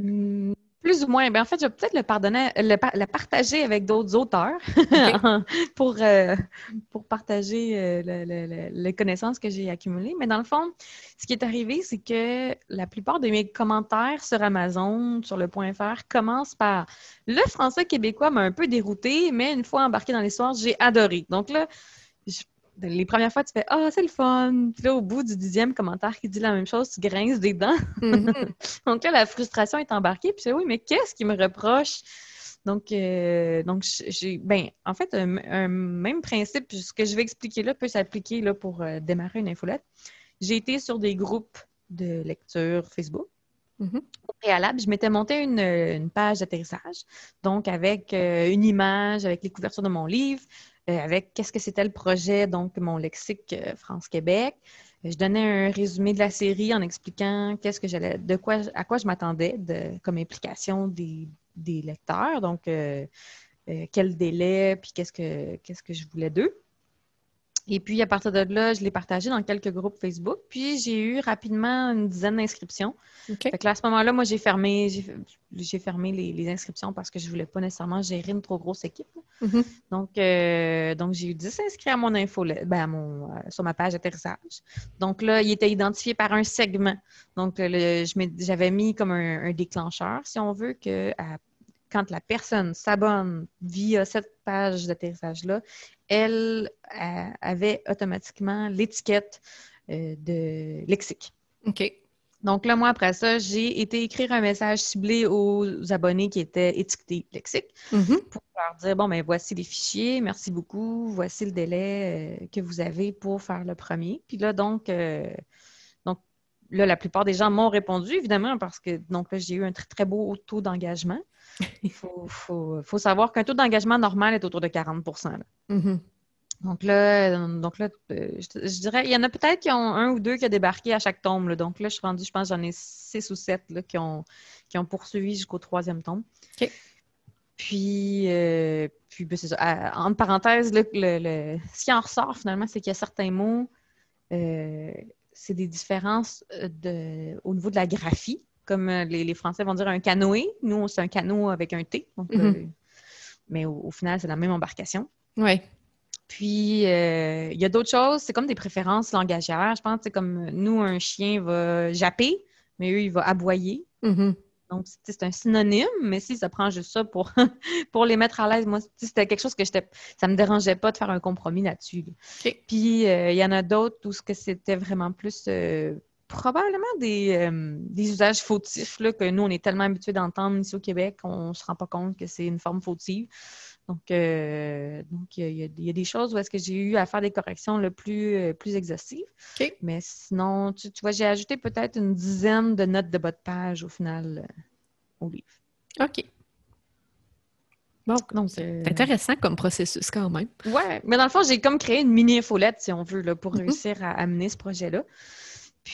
Plus ou moins. Ben, en fait, je vais peut-être le, pardonner, le, partager avec d'autres auteurs pour, euh, pour partager euh, les connaissances que j'ai accumulées. Mais dans le fond, ce qui est arrivé, c'est que la plupart de mes commentaires sur Amazon, sur le point .fr, commencent par le français québécois m'a un peu dérouté, mais une fois embarqué dans l'histoire, j'ai adoré. Donc là, je les premières fois, tu fais Ah, c'est le fun. Puis là, au bout du dixième commentaire qui dit la même chose, tu grinces des dents. Mm-hmm. donc là, la frustration est embarquée. Puis je oui, mais qu'est-ce qui me reproche? Donc, euh, donc j'ai, ben, en fait, un, même principe, ce que je vais expliquer là peut s'appliquer là, pour euh, démarrer une infolette. J'ai été sur des groupes de lecture Facebook. Mm-hmm. Au préalable, je m'étais monté une, page d'atterrissage, donc avec euh, une image, avec les couvertures de mon livre, avec qu'est-ce que c'était le projet, donc mon lexique euh, France-Québec. Je donnais un résumé de la série en expliquant qu'est-ce que j'allais, de quoi, à quoi je m'attendais comme implication des, lecteurs, donc euh, quel délai, puis qu'est-ce que, qu'est-ce que je voulais d'eux. Et puis, à partir de là, je l'ai partagé dans quelques groupes Facebook. Puis, j'ai eu rapidement une dizaine d'inscriptions. à ce moment-là, moi, j'ai fermé, j'ai, fermé les, inscriptions parce que je ne voulais pas nécessairement gérer une trop grosse équipe. Mm-hmm. Donc, euh, donc, j'ai eu 10 inscrits à mon info, ben, mon, euh, sur ma page d'atterrissage. Donc, là, il était identifié par un segment. Donc, j'avais mis comme un, déclencheur, si on veut, que quand la personne s'abonne via cette page d'atterrissage-là, elle euh, avait automatiquement l'étiquette euh, de lexique. OK. Donc là, moi, après ça, j'ai été écrire un message ciblé aux abonnés qui étaient étiquetés lexique mm-hmm. pour leur dire, bon, ben voici les fichiers, merci beaucoup, voici le délai euh, que vous avez pour faire le premier. Puis là, donc, donc là, la plupart des gens m'ont répondu, évidemment, parce que donc là, j'ai eu un très, très beau taux d'engagement. Il faut, savoir qu'un taux d'engagement normal est autour de 40 mm-hmm. Donc là, donc là euh, je, dirais, il y en a peut-être qui ont un ou deux qui ont débarqué à chaque tombe. Donc là, je suis rendue, je pense, j'en ai six ou sept qui, ont, qui ont poursuivi jusqu'au troisième tombe. Puis, euh, puis ben, c'est ça. entre parenthèses, le, ce qui en ressort finalement, c'est qu'il y a certains mots, euh, c'est des différences de, au niveau de la graphie comme euh, les, Français vont dire un canoë. Nous, c'est un canot avec un T. Mhm. Euh, mais au, final, c'est la même embarcation. Oui. Puis, euh, il y a d'autres choses, c'est comme des préférences langagières. Je pense que c'est comme nous, un chien va japper, mais eux, il va aboyer. Mhm. Donc, c'est un synonyme, mais si ça prend juste ça pour, pour les mettre à l'aise, moi, c'était quelque chose que j'étais. Ça me dérangeait pas de faire un compromis là-dessus. Puis, il y en a d'autres où c'était vraiment plus probablement euh, des, usages fautifs là, que nous, on est tellement habitués d'entendre ici au Québec qu'on ne se rend pas compte que c'est une forme fautive. Donc, euh, donc il, y a, des choses où est-ce que j'ai eu à faire des corrections le plus, euh, plus exhaustives. Mais sinon, tu, vois, j'ai ajouté peut-être une dizaine de notes de bas de page au final au livre. OK. Bon, c'est intéressant comme processus quand même. Oui, mais dans le fond, j'ai comme créé une mini infolette, si on veut, là, pour mm-hmm. réussir à amener ce projet-là.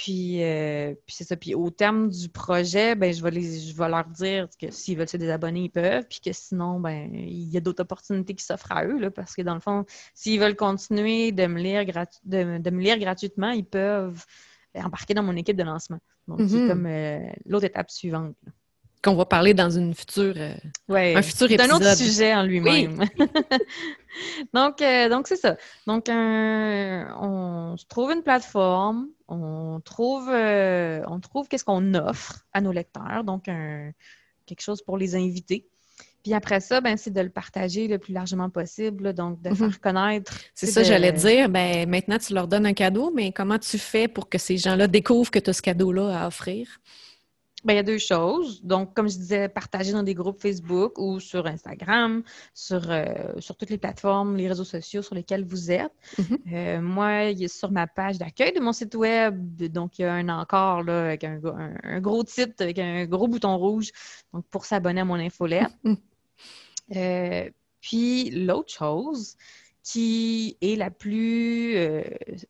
Euh, puis, c'est ça. Puis au terme du projet, ben, je, vais les, je vais leur dire que s'ils veulent se désabonner, ils peuvent. Puis que sinon, ben, il y a d'autres opportunités qui s'offrent à eux. Là, parce que dans le fond, s'ils veulent continuer de me lire, de, me lire gratuitement, ils peuvent embarquer dans mon équipe de lancement. Donc, c'est mm-hmm. comme euh, l'autre étape suivante. Qu'on va parler dans une future, euh, un futur épisode. un autre sujet en lui-même. donc, euh, donc c'est ça. Donc, on se trouve une plateforme, on trouve, euh, on trouve qu'est-ce qu'on offre à nos lecteurs, donc quelque chose pour les inviter. Puis après ça, ben, c'est de le partager le plus largement possible, donc de mhm. faire connaître. C'est ça, j'allais dire. Ben, maintenant, tu leur donnes un cadeau, mais comment tu fais pour que ces gens-là découvrent que tu as ce cadeau-là à offrir? Ben, il y a deux choses. Donc, comme je disais, partager dans des groupes Facebook ou sur Instagram, sur, euh, sur toutes les plateformes, les réseaux sociaux sur lesquels vous êtes. Mm-hmm. Euh, moi, il sur ma page d'accueil de mon site web, donc il y a un encore là, avec un, gros titre, avec un gros bouton rouge, donc pour s'abonner à mon infolette. Mm-hmm. Euh, puis l'autre chose, qui est la plus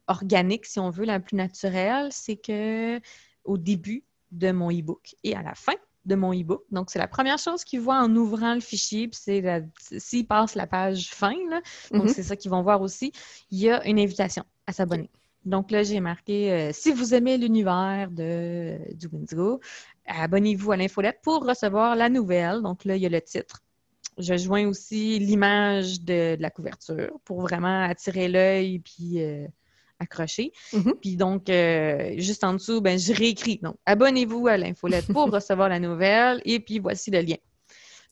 organique, si on veut, la plus naturelle, c'est que au début, de mon e-book et à la fin de mon e-book. Donc, c'est la première chose qu'ils voient en ouvrant le fichier, puis c'est s'ils passent la page fin, donc mhm. c'est ça qu'ils vont voir aussi, il y a une invitation à s'abonner. Donc là, j'ai marqué euh, si vous aimez l'univers de du Windigo, abonnez-vous à l'infolette pour recevoir la nouvelle. Donc là, il y a le titre. Je joins aussi l'image de, la couverture pour vraiment attirer l'œil puis euh, accroché. Mm-hmm. Puis donc, euh, juste en dessous, ben, je réécris. Donc, abonnez-vous à l'infolette pour recevoir la nouvelle et puis voici le lien.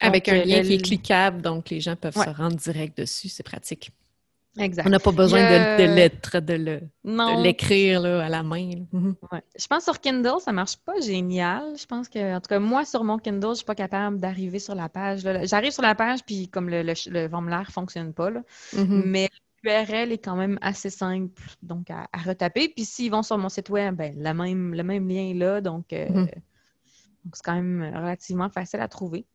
Avec un lien qui est cliquable, donc les gens peuvent se rendre direct dessus, c'est pratique. Exact. On n'a pas besoin de, lettres, de, l'écrire à la main. Mm-hmm. Je pense sur Kindle, ça marche pas génial. Je pense que, en tout cas, moi, sur mon Kindle, je suis pas capable d'arriver sur la page. J'arrive sur la page, puis comme le, le, le formulaire fonctionne pas, mm-hmm. mais l'URL est quand même assez simple donc à, retaper. Puis s'ils vont sur mon site web, ben, même, le même lien est là. Euh, mhm. Donc, c'est quand même relativement facile à trouver.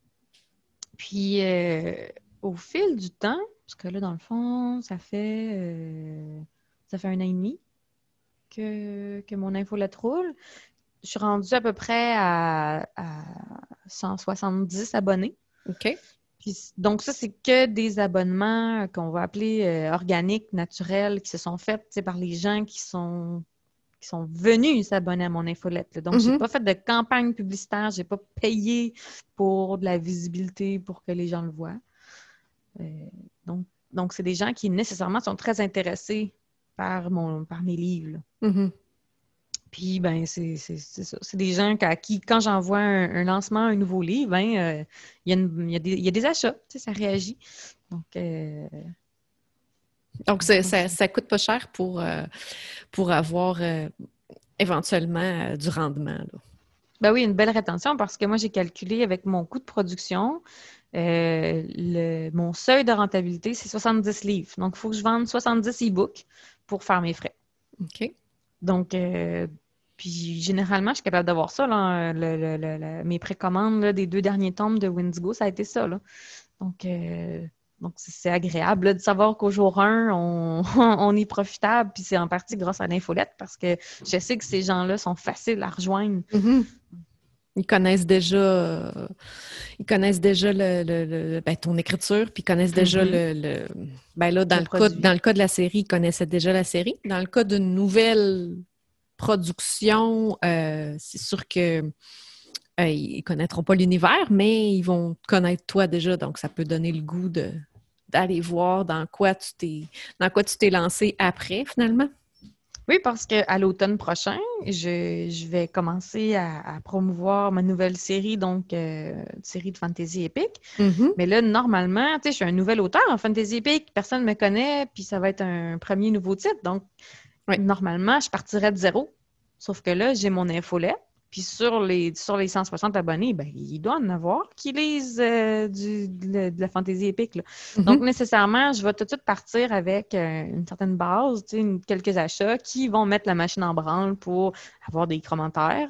Puis euh, au fil du temps, parce que là, dans le fond, ça fait euh, ça fait un an et demi que, que mon infolette roule. Je suis rendue à peu près à, à 170 abonnés. OK donc, ça, c'est que des abonnements qu'on va appeler euh, organiques, naturels, qui se sont faits par les gens qui sont qui sont venus s'abonner à mon infolette. Donc, je n'ai mm-hmm. pas fait de campagne publicitaire, je n'ai pas payé pour de la visibilité pour que les gens le voient. Euh, donc, donc c'est des gens qui nécessairement sont très intéressés par, mon, par mes livres. Mm-hmm. Puis, ben, c'est ça. C'est des gens à qui, quand j'envoie un, lancement, un nouveau livre, ben, euh, il, y a des, y, a des achats, tu sais, ça réagit. Donc, euh, donc ça, ça, coûte pas cher pour, euh, pour avoir éventuellement du rendement. Ben oui, une belle rétention parce que moi, j'ai calculé avec mon coût de production, le, mon seuil de rentabilité, c'est 70 livres. Donc, il faut que je vende 70 e-books pour faire mes frais. OK. Donc, euh, puis généralement, je suis capable d'avoir ça. Là, mes précommandes des deux derniers tomes de Windigo, ça a été ça. Euh, donc c'est agréable de savoir qu'au jour 1, on, est profitable. Puis c'est en partie grâce à l'infolette parce que je sais que ces gens-là sont faciles à rejoindre. Mm-hmm. Ils connaissent déjà, ils connaissent déjà le, ben, ton écriture, puis ils connaissent déjà mm-hmm. le, ben là, dans le, cas, dans le cas de la série, ils connaissaient déjà la série. Dans le cas d'une nouvelle production, euh, c'est sûr que euh, ils connaîtront pas l'univers, mais ils vont connaître toi déjà, donc ça peut donner le goût d'aller voir dans quoi tu t'es dans quoi tu t'es lancé après finalement. Oui, parce qu'à l'automne prochain, je, vais commencer à, promouvoir ma nouvelle série, donc euh, série de fantasy épique. Mm-hmm. Mais là, normalement, tu sais, je suis un nouvel auteur en fantasy épique, personne ne me connaît, puis ça va être un premier nouveau titre. Donc, normalement, je partirais de zéro. Sauf que là, j'ai mon infolette. Puis sur les, sur les 160 abonnés, ben, il doit en avoir qui lisent euh, du, de, la fantaisie épique. Mm-hmm. Donc, nécessairement, je vais tout de suite partir avec euh, une certaine base, quelques achats qui vont mettre la machine en branle pour avoir des commentaires,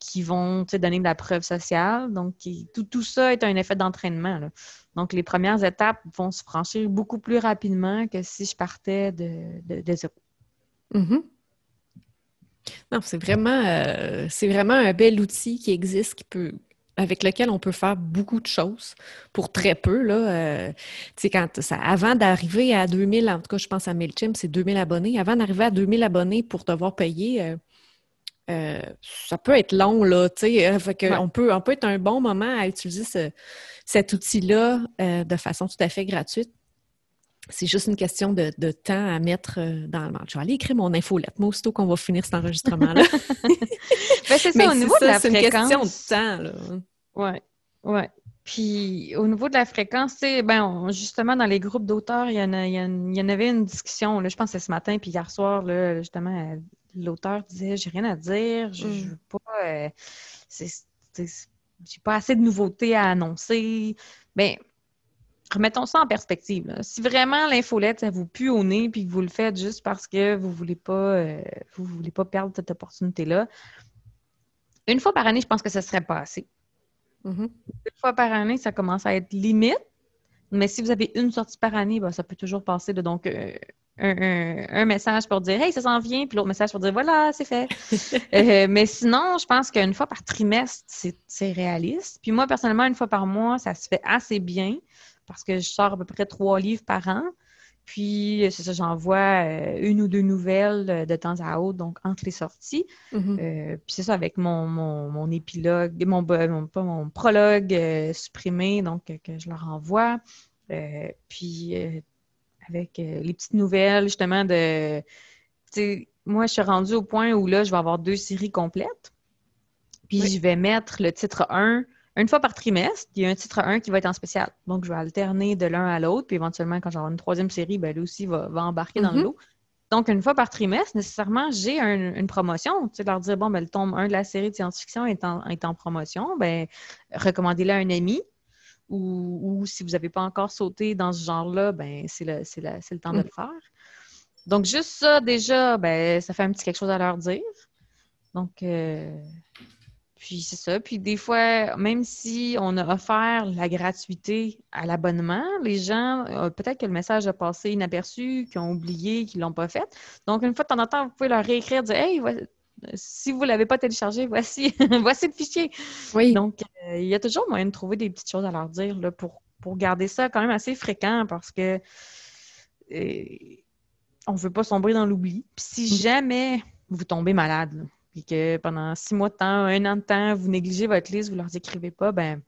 qui vont donner de la preuve sociale. Donc, tout, tout ça est un effet d'entraînement. Donc, les premières étapes vont se franchir beaucoup plus rapidement que si je partais de, de, zéro. Mm-hmm. Non, c'est vraiment, euh, c'est vraiment un bel outil qui existe, qui peut, avec lequel on peut faire beaucoup de choses pour très peu. Là, euh, quand ça, avant d'arriver à 2000, en tout cas, je pense à MailChimp, c'est 2000 abonnés. Avant d'arriver à 2000 abonnés pour devoir payer, euh, ça peut être long, là, tu sais. on, peut, on peut être un bon moment à utiliser cet outil-là de façon tout à fait gratuite. C'est juste une question de, temps à mettre dans le Je vais aller écrire mon infolette, moi, aussitôt qu'on va finir cet enregistrement-là. Ben, c'est ça, au niveau de la fréquence. C'est une question de temps, là. Oui, oui. Puis au niveau de la fréquence, ben, justement, dans les groupes d'auteurs, il y, en il, y en avait une discussion, là, je pense que c'est ce matin, puis hier soir, là, justement, l'auteur disait J'ai rien à dire, je, mm. veux pas. Euh, j'ai pas assez de nouveautés à annoncer. Bien, remettons ça en perspective. Si vraiment l'infolette, ça vous pue au nez, puis que vous le faites juste parce que vous voulez pas, euh, vous voulez pas perdre cette opportunité-là, une fois par année, je pense que ce serait pas assez. Mm-hmm. Une fois par année, ça commence à être limite. Mais si vous avez une sortie par année, ben, ça peut toujours passer de donc euh, un, message pour dire Hey, ça s'en vient, puis l'autre message pour dire Voilà, c'est fait. Euh, mais sinon, je pense qu'une fois par trimestre, c'est réaliste. Puis moi, personnellement, une fois par mois, ça se fait assez bien parce que je sors à peu près trois livres par an. Puis, c'est ça, j'envoie euh, une ou deux nouvelles euh, de temps à autre, donc entre les sorties. Mm-hmm. Euh, puis c'est ça, avec mon, mon, épilogue, mon, mon, pas mon prologue supprimé, donc que je leur envoie. puis avec les petites nouvelles, justement, de. Moi, je suis rendue au point où là, je vais avoir deux séries complètes. Puis je vais mettre le titre 1 une fois par trimestre, il y a un titre 1 qui va être en spécial. Donc, je vais alterner de l'un à l'autre, puis éventuellement, quand j'aurai une troisième série, ben, lui aussi va, embarquer dans le mm-hmm. lot. Donc, une fois par trimestre, nécessairement, j'ai une promotion. Tu sais, leur dire, bon, ben, le tome 1 de la série de science-fiction est en, est en promotion, ben, recommandez-le à un ami. Ou, si vous n'avez pas encore sauté dans ce genre-là, ben, c'est le, le, temps de mm. le faire. Donc, juste ça, déjà, ben, ça fait un petit quelque chose à leur dire. Donc, euh, puis c'est ça. Puis des fois, même si on a offert la gratuité à l'abonnement, les gens, euh, peut-être que le message a passé inaperçu, qu'ils ont oublié, qu'ils ne l'ont pas fait. Donc, une fois de temps en temps, vous pouvez leur réécrire, dire Hey, si vous ne l'avez pas téléchargé, voici, voici le fichier. Oui. Donc, euh, il y a toujours moyen de trouver des petites choses à leur dire là, pour, pour garder ça quand même assez fréquent parce que euh, on ne veut pas sombrer dans l'oubli. Puis si mm. jamais vous tombez malade, puis que pendant six mois de temps, un an de temps, vous négligez votre liste, vous ne leur écrivez pas, ben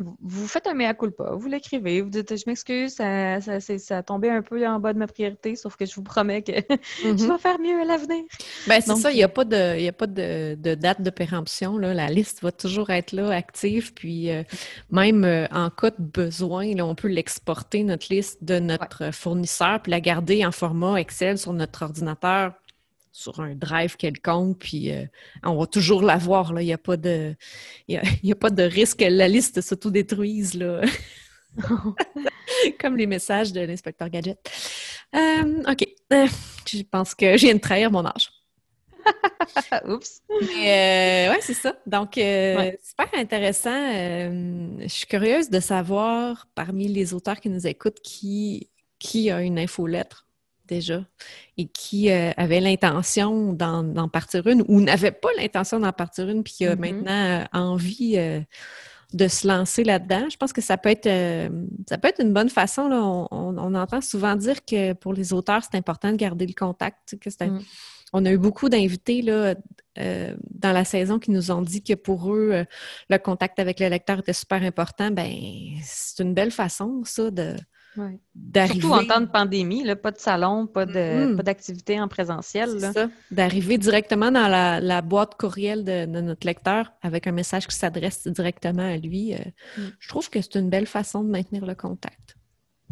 vous faites un mea culpa, vous l'écrivez, vous dites je m'excuse, ça, ça, ça, a tombé un peu en bas de ma priorité, sauf que je vous promets que je mm-hmm. vais faire mieux à l'avenir. Ben, c'est ça, il n'y a pas de, a pas de, date de péremption. Là. La liste va toujours être là, active, puis euh, même euh, en cas de besoin, là, on peut l'exporter, notre liste de notre fournisseur, puis la garder en format Excel sur notre ordinateur sur un drive quelconque, puis euh, on va toujours l'avoir. Il n'y a, pas de, y a, pas de risque que la liste s'autodétruise. Là. Comme les messages de l'inspecteur Gadget. Euh, OK. Euh, je pense que je viens de trahir mon âge. Oups. Mais ouais, c'est ça. Donc, super intéressant. je suis curieuse de savoir, parmi les auteurs qui nous écoutent, qui, qui a une infolettre? Déjà et qui euh, avait l'intention d'en partir une ou n'avait pas l'intention d'en partir une puis qui a mm-hmm. maintenant euh, envie euh, de se lancer là-dedans. Je pense que ça peut être ça peut être une bonne façon. Là. On, entend souvent dire que pour les auteurs, c'est important de garder le contact. Que mm. On a eu beaucoup d'invités là, dans la saison qui nous ont dit que pour eux, le contact avec le lecteur était super important. Ben, c'est une belle façon, ça, de, Surtout en temps de pandémie, là, pas de salon, pas de mm-hmm. d'activité en présentiel. D'arriver directement dans la, boîte courriel de, notre lecteur avec un message qui s'adresse directement à lui. Euh, mm. Je trouve que c'est une belle façon de maintenir le contact.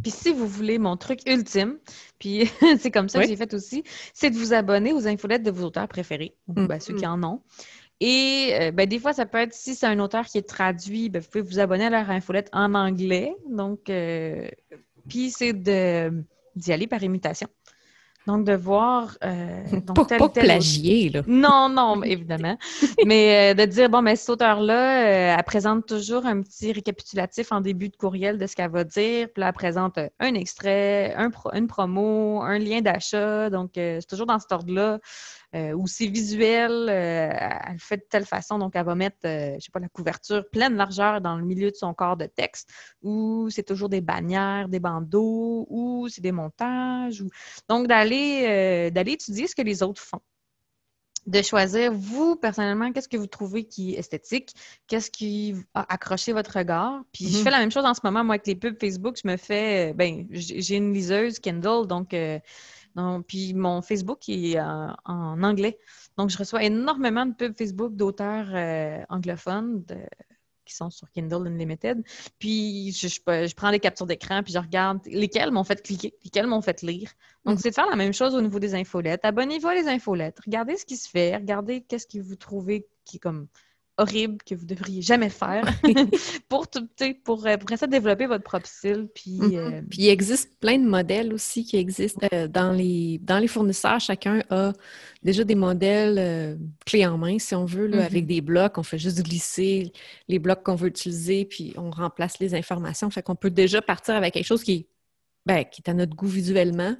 Puis si vous voulez mon truc ultime, puis c'est comme ça que j'ai fait aussi, c'est de vous abonner aux infolettes de vos auteurs préférés, mm. ben, ceux qui en ont. Et euh, ben, des fois, ça peut être, si c'est un auteur qui est traduit, ben, vous pouvez vous abonner à leur infolette en anglais. Donc, euh, puis c'est d'y aller par imitation. Donc, de voir. Euh, donc, pas, plagier, là. Non, non, évidemment. Mais euh, de dire, bon, mais cette auteur-là, euh, elle présente toujours un petit récapitulatif en début de courriel de ce qu'elle va dire. Puis là, elle présente un extrait, un une promo, un lien d'achat. Donc, c'est toujours dans cet ordre-là. Euh, ou c'est visuel, euh, elle fait de telle façon, donc elle va mettre, euh, je sais pas, la couverture pleine largeur dans le milieu de son corps de texte, ou c'est toujours des bannières, des bandeaux, ou c'est des montages. Ou... Donc, d'aller d'aller étudier ce que les autres font. de choisir, vous, personnellement, qu'est-ce que vous trouvez qui est esthétique, qu'est-ce qui a accroché votre regard? Puis je mhm. fais la même chose en ce moment, moi, avec les pubs Facebook, je me fais, ben, j'ai une liseuse Kindle, donc, euh, puis mon Facebook est en anglais. Donc, je reçois énormément de pubs Facebook d'auteurs euh, anglophones, de, qui sont sur Kindle Unlimited. Puis je, je, prends les captures d'écran, puis je regarde lesquelles m'ont fait cliquer, lesquelles m'ont fait lire. Donc, mm. c'est de faire la même chose au niveau des infolettes. Abonnez-vous à les infolettes. Regardez ce qui se fait. Regardez qu'est-ce que vous trouvez qui est comme horrible que vous devriez jamais faire pour, pour, euh, pour ça développer votre propre style. Puis, mm-hmm. euh, puis il existe plein de modèles aussi qui existent euh, dans, les, dans les fournisseurs. Chacun a déjà des modèles clés en main, si on veut, là, avec mm-hmm. des blocs. On fait juste glisser les blocs qu'on veut utiliser, puis on remplace les informations. Fait qu'on peut déjà partir avec quelque chose qui est ben, qui est à notre goût visuellement,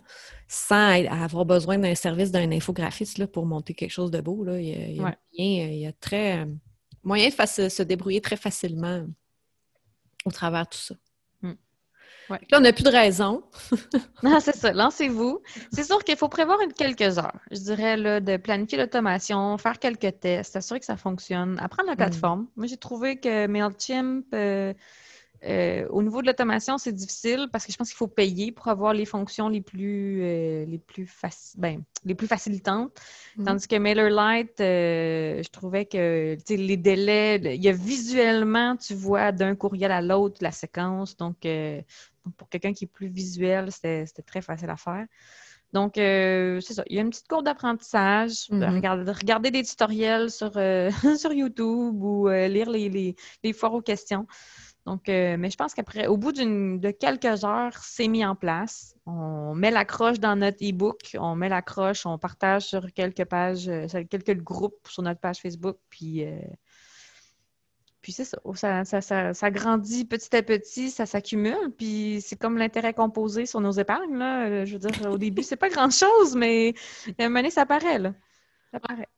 sans avoir besoin d'un service d'un infographiste là, pour monter quelque chose de beau. Là. Il, y a, il y a très, moyen de se, débrouiller très facilement au travers de tout ça. Hmm. Là, on n'a plus de raison. non, c'est ça. Lancez-vous. C'est sûr qu'il faut prévoir une, quelques heures, je dirais, là, de planifier l'automation, faire quelques tests, s'assurer que ça fonctionne, apprendre la hmm. plateforme. Moi, j'ai trouvé que MailChimp, euh, euh, au niveau de l'automation, c'est difficile parce que je pense qu'il faut payer pour avoir les fonctions les plus, euh, les plus, ben, les plus facilitantes. Mm-hmm. Tandis que MailerLite, euh, je trouvais que les délais, il y a visuellement, tu vois d'un courriel à l'autre la séquence. Donc, pour quelqu'un qui est plus visuel, c'était très facile à faire. Donc, c'est ça. Il y a une petite courbe d'apprentissage, mm-hmm. regarder, des tutoriels sur, sur YouTube ou lire les, les, les foires aux questions. Donc, euh, mais je pense qu'après, au bout de quelques heures, c'est mis en place. On met l'accroche dans notre e-book, on met l'accroche, on partage sur quelques pages, euh, quelques groupes sur notre page Facebook, puis, euh, puis c'est ça. Ça, grandit petit à petit, ça s'accumule, puis c'est comme l'intérêt composé sur nos épargnes. Là. Je veux dire, au début, c'est pas grand-chose, mais à un moment donné, ça paraît. Là. Ça paraît.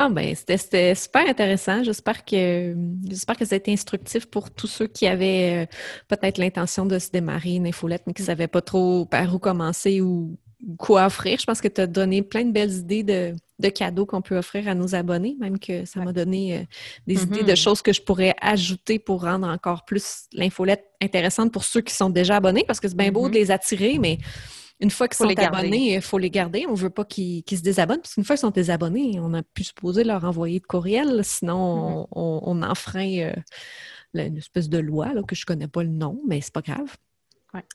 Ah ben, c'était super intéressant. J'espère que j'espère que ça a été instructif pour tous ceux qui avaient euh, peut-être l'intention de se démarrer une infolette, mais qui ne savaient pas trop par où commencer ou quoi offrir. Je pense que tu as donné plein de belles idées de, cadeaux qu'on peut offrir à nos abonnés, même que ça m'a donné euh, des idées de mm-hmm. choses que je pourrais ajouter pour rendre encore plus l'infolette intéressante pour ceux qui sont déjà abonnés, parce que c'est bien beau de mm-hmm. les attirer, mais une fois qu'ils sont abonnés, il faut les garder. On ne veut pas qu'ils se désabonnent, parce qu'une fois qu'ils sont désabonnés, on a pu se poser leur envoyer de courriel, sinon mm-hmm. on, enfreint euh, une espèce de loi là, que je ne connais pas le nom, mais c'est pas grave.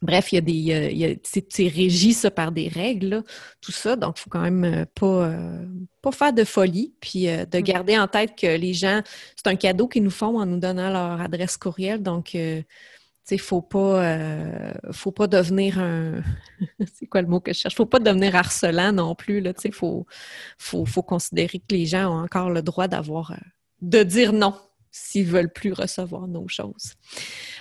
Bref, il y a des. A, c'est régi ça par des règles, tout ça. Donc, il ne faut quand même euh, pas, euh, pas faire de folie. Puis de mm-hmm. garder en tête que les gens, c'est un cadeau qu'ils nous font en nous donnant leur adresse courriel. Donc, il faut pas, euh, faut pas devenir un. c'est quoi le mot que je cherche? Faut pas devenir harcelant non plus. Là, il faut, faut, faut, considérer que les gens ont encore le droit d'avoir, euh, de dire non s'ils veulent plus recevoir nos choses.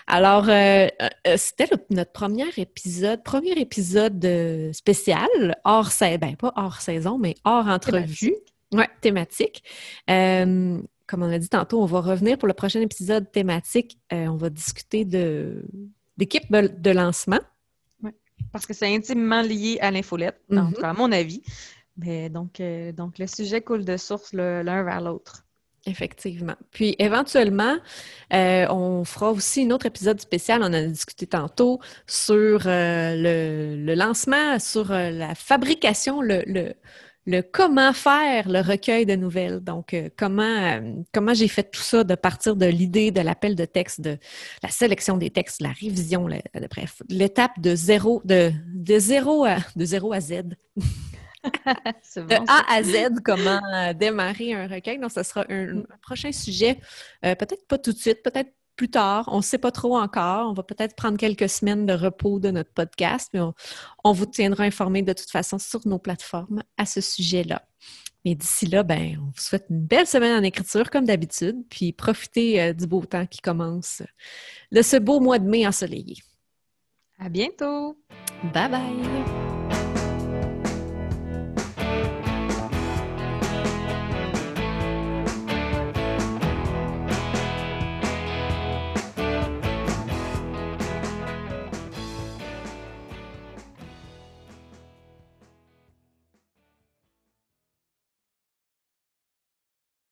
Alors, euh, c'était notre premier épisode, premier épisode spécial, hors saison, ben pas hors saison, mais hors entrevue. Ouais, thématique comme on a dit tantôt, on va revenir pour le prochain épisode thématique. Euh, on va discuter de d'équipe de lancement. Oui, parce que c'est intimement lié à l'infolette, mm à mon avis. Mais donc, euh, donc, le sujet coule de source l'un vers l'autre. Effectivement. Puis éventuellement, euh, on fera aussi un autre épisode spécial, on a discuté tantôt, sur le, le, lancement, sur la fabrication, le, le, le comment faire le recueil de nouvelles. Donc, euh, comment, euh, comment j'ai fait tout ça de partir de l'idée de l'appel de texte, de la sélection des textes, la révision, bref, l'étape de zéro, de, de zéro à de zéro à Z. de A à Z, comment euh, démarrer un recueil. Donc, ce sera un, un prochain sujet, peut-être pas tout de suite, peut-être plus tard. On ne sait pas trop encore. On va peut-être prendre quelques semaines de repos de notre podcast, mais on, vous tiendra informé de toute façon sur nos plateformes à ce sujet-là. Mais d'ici là, ben, on vous souhaite une belle semaine en écriture comme d'habitude, puis profitez euh, du beau temps qui commence de ce beau mois de mai ensoleillé. À bientôt! Bye bye!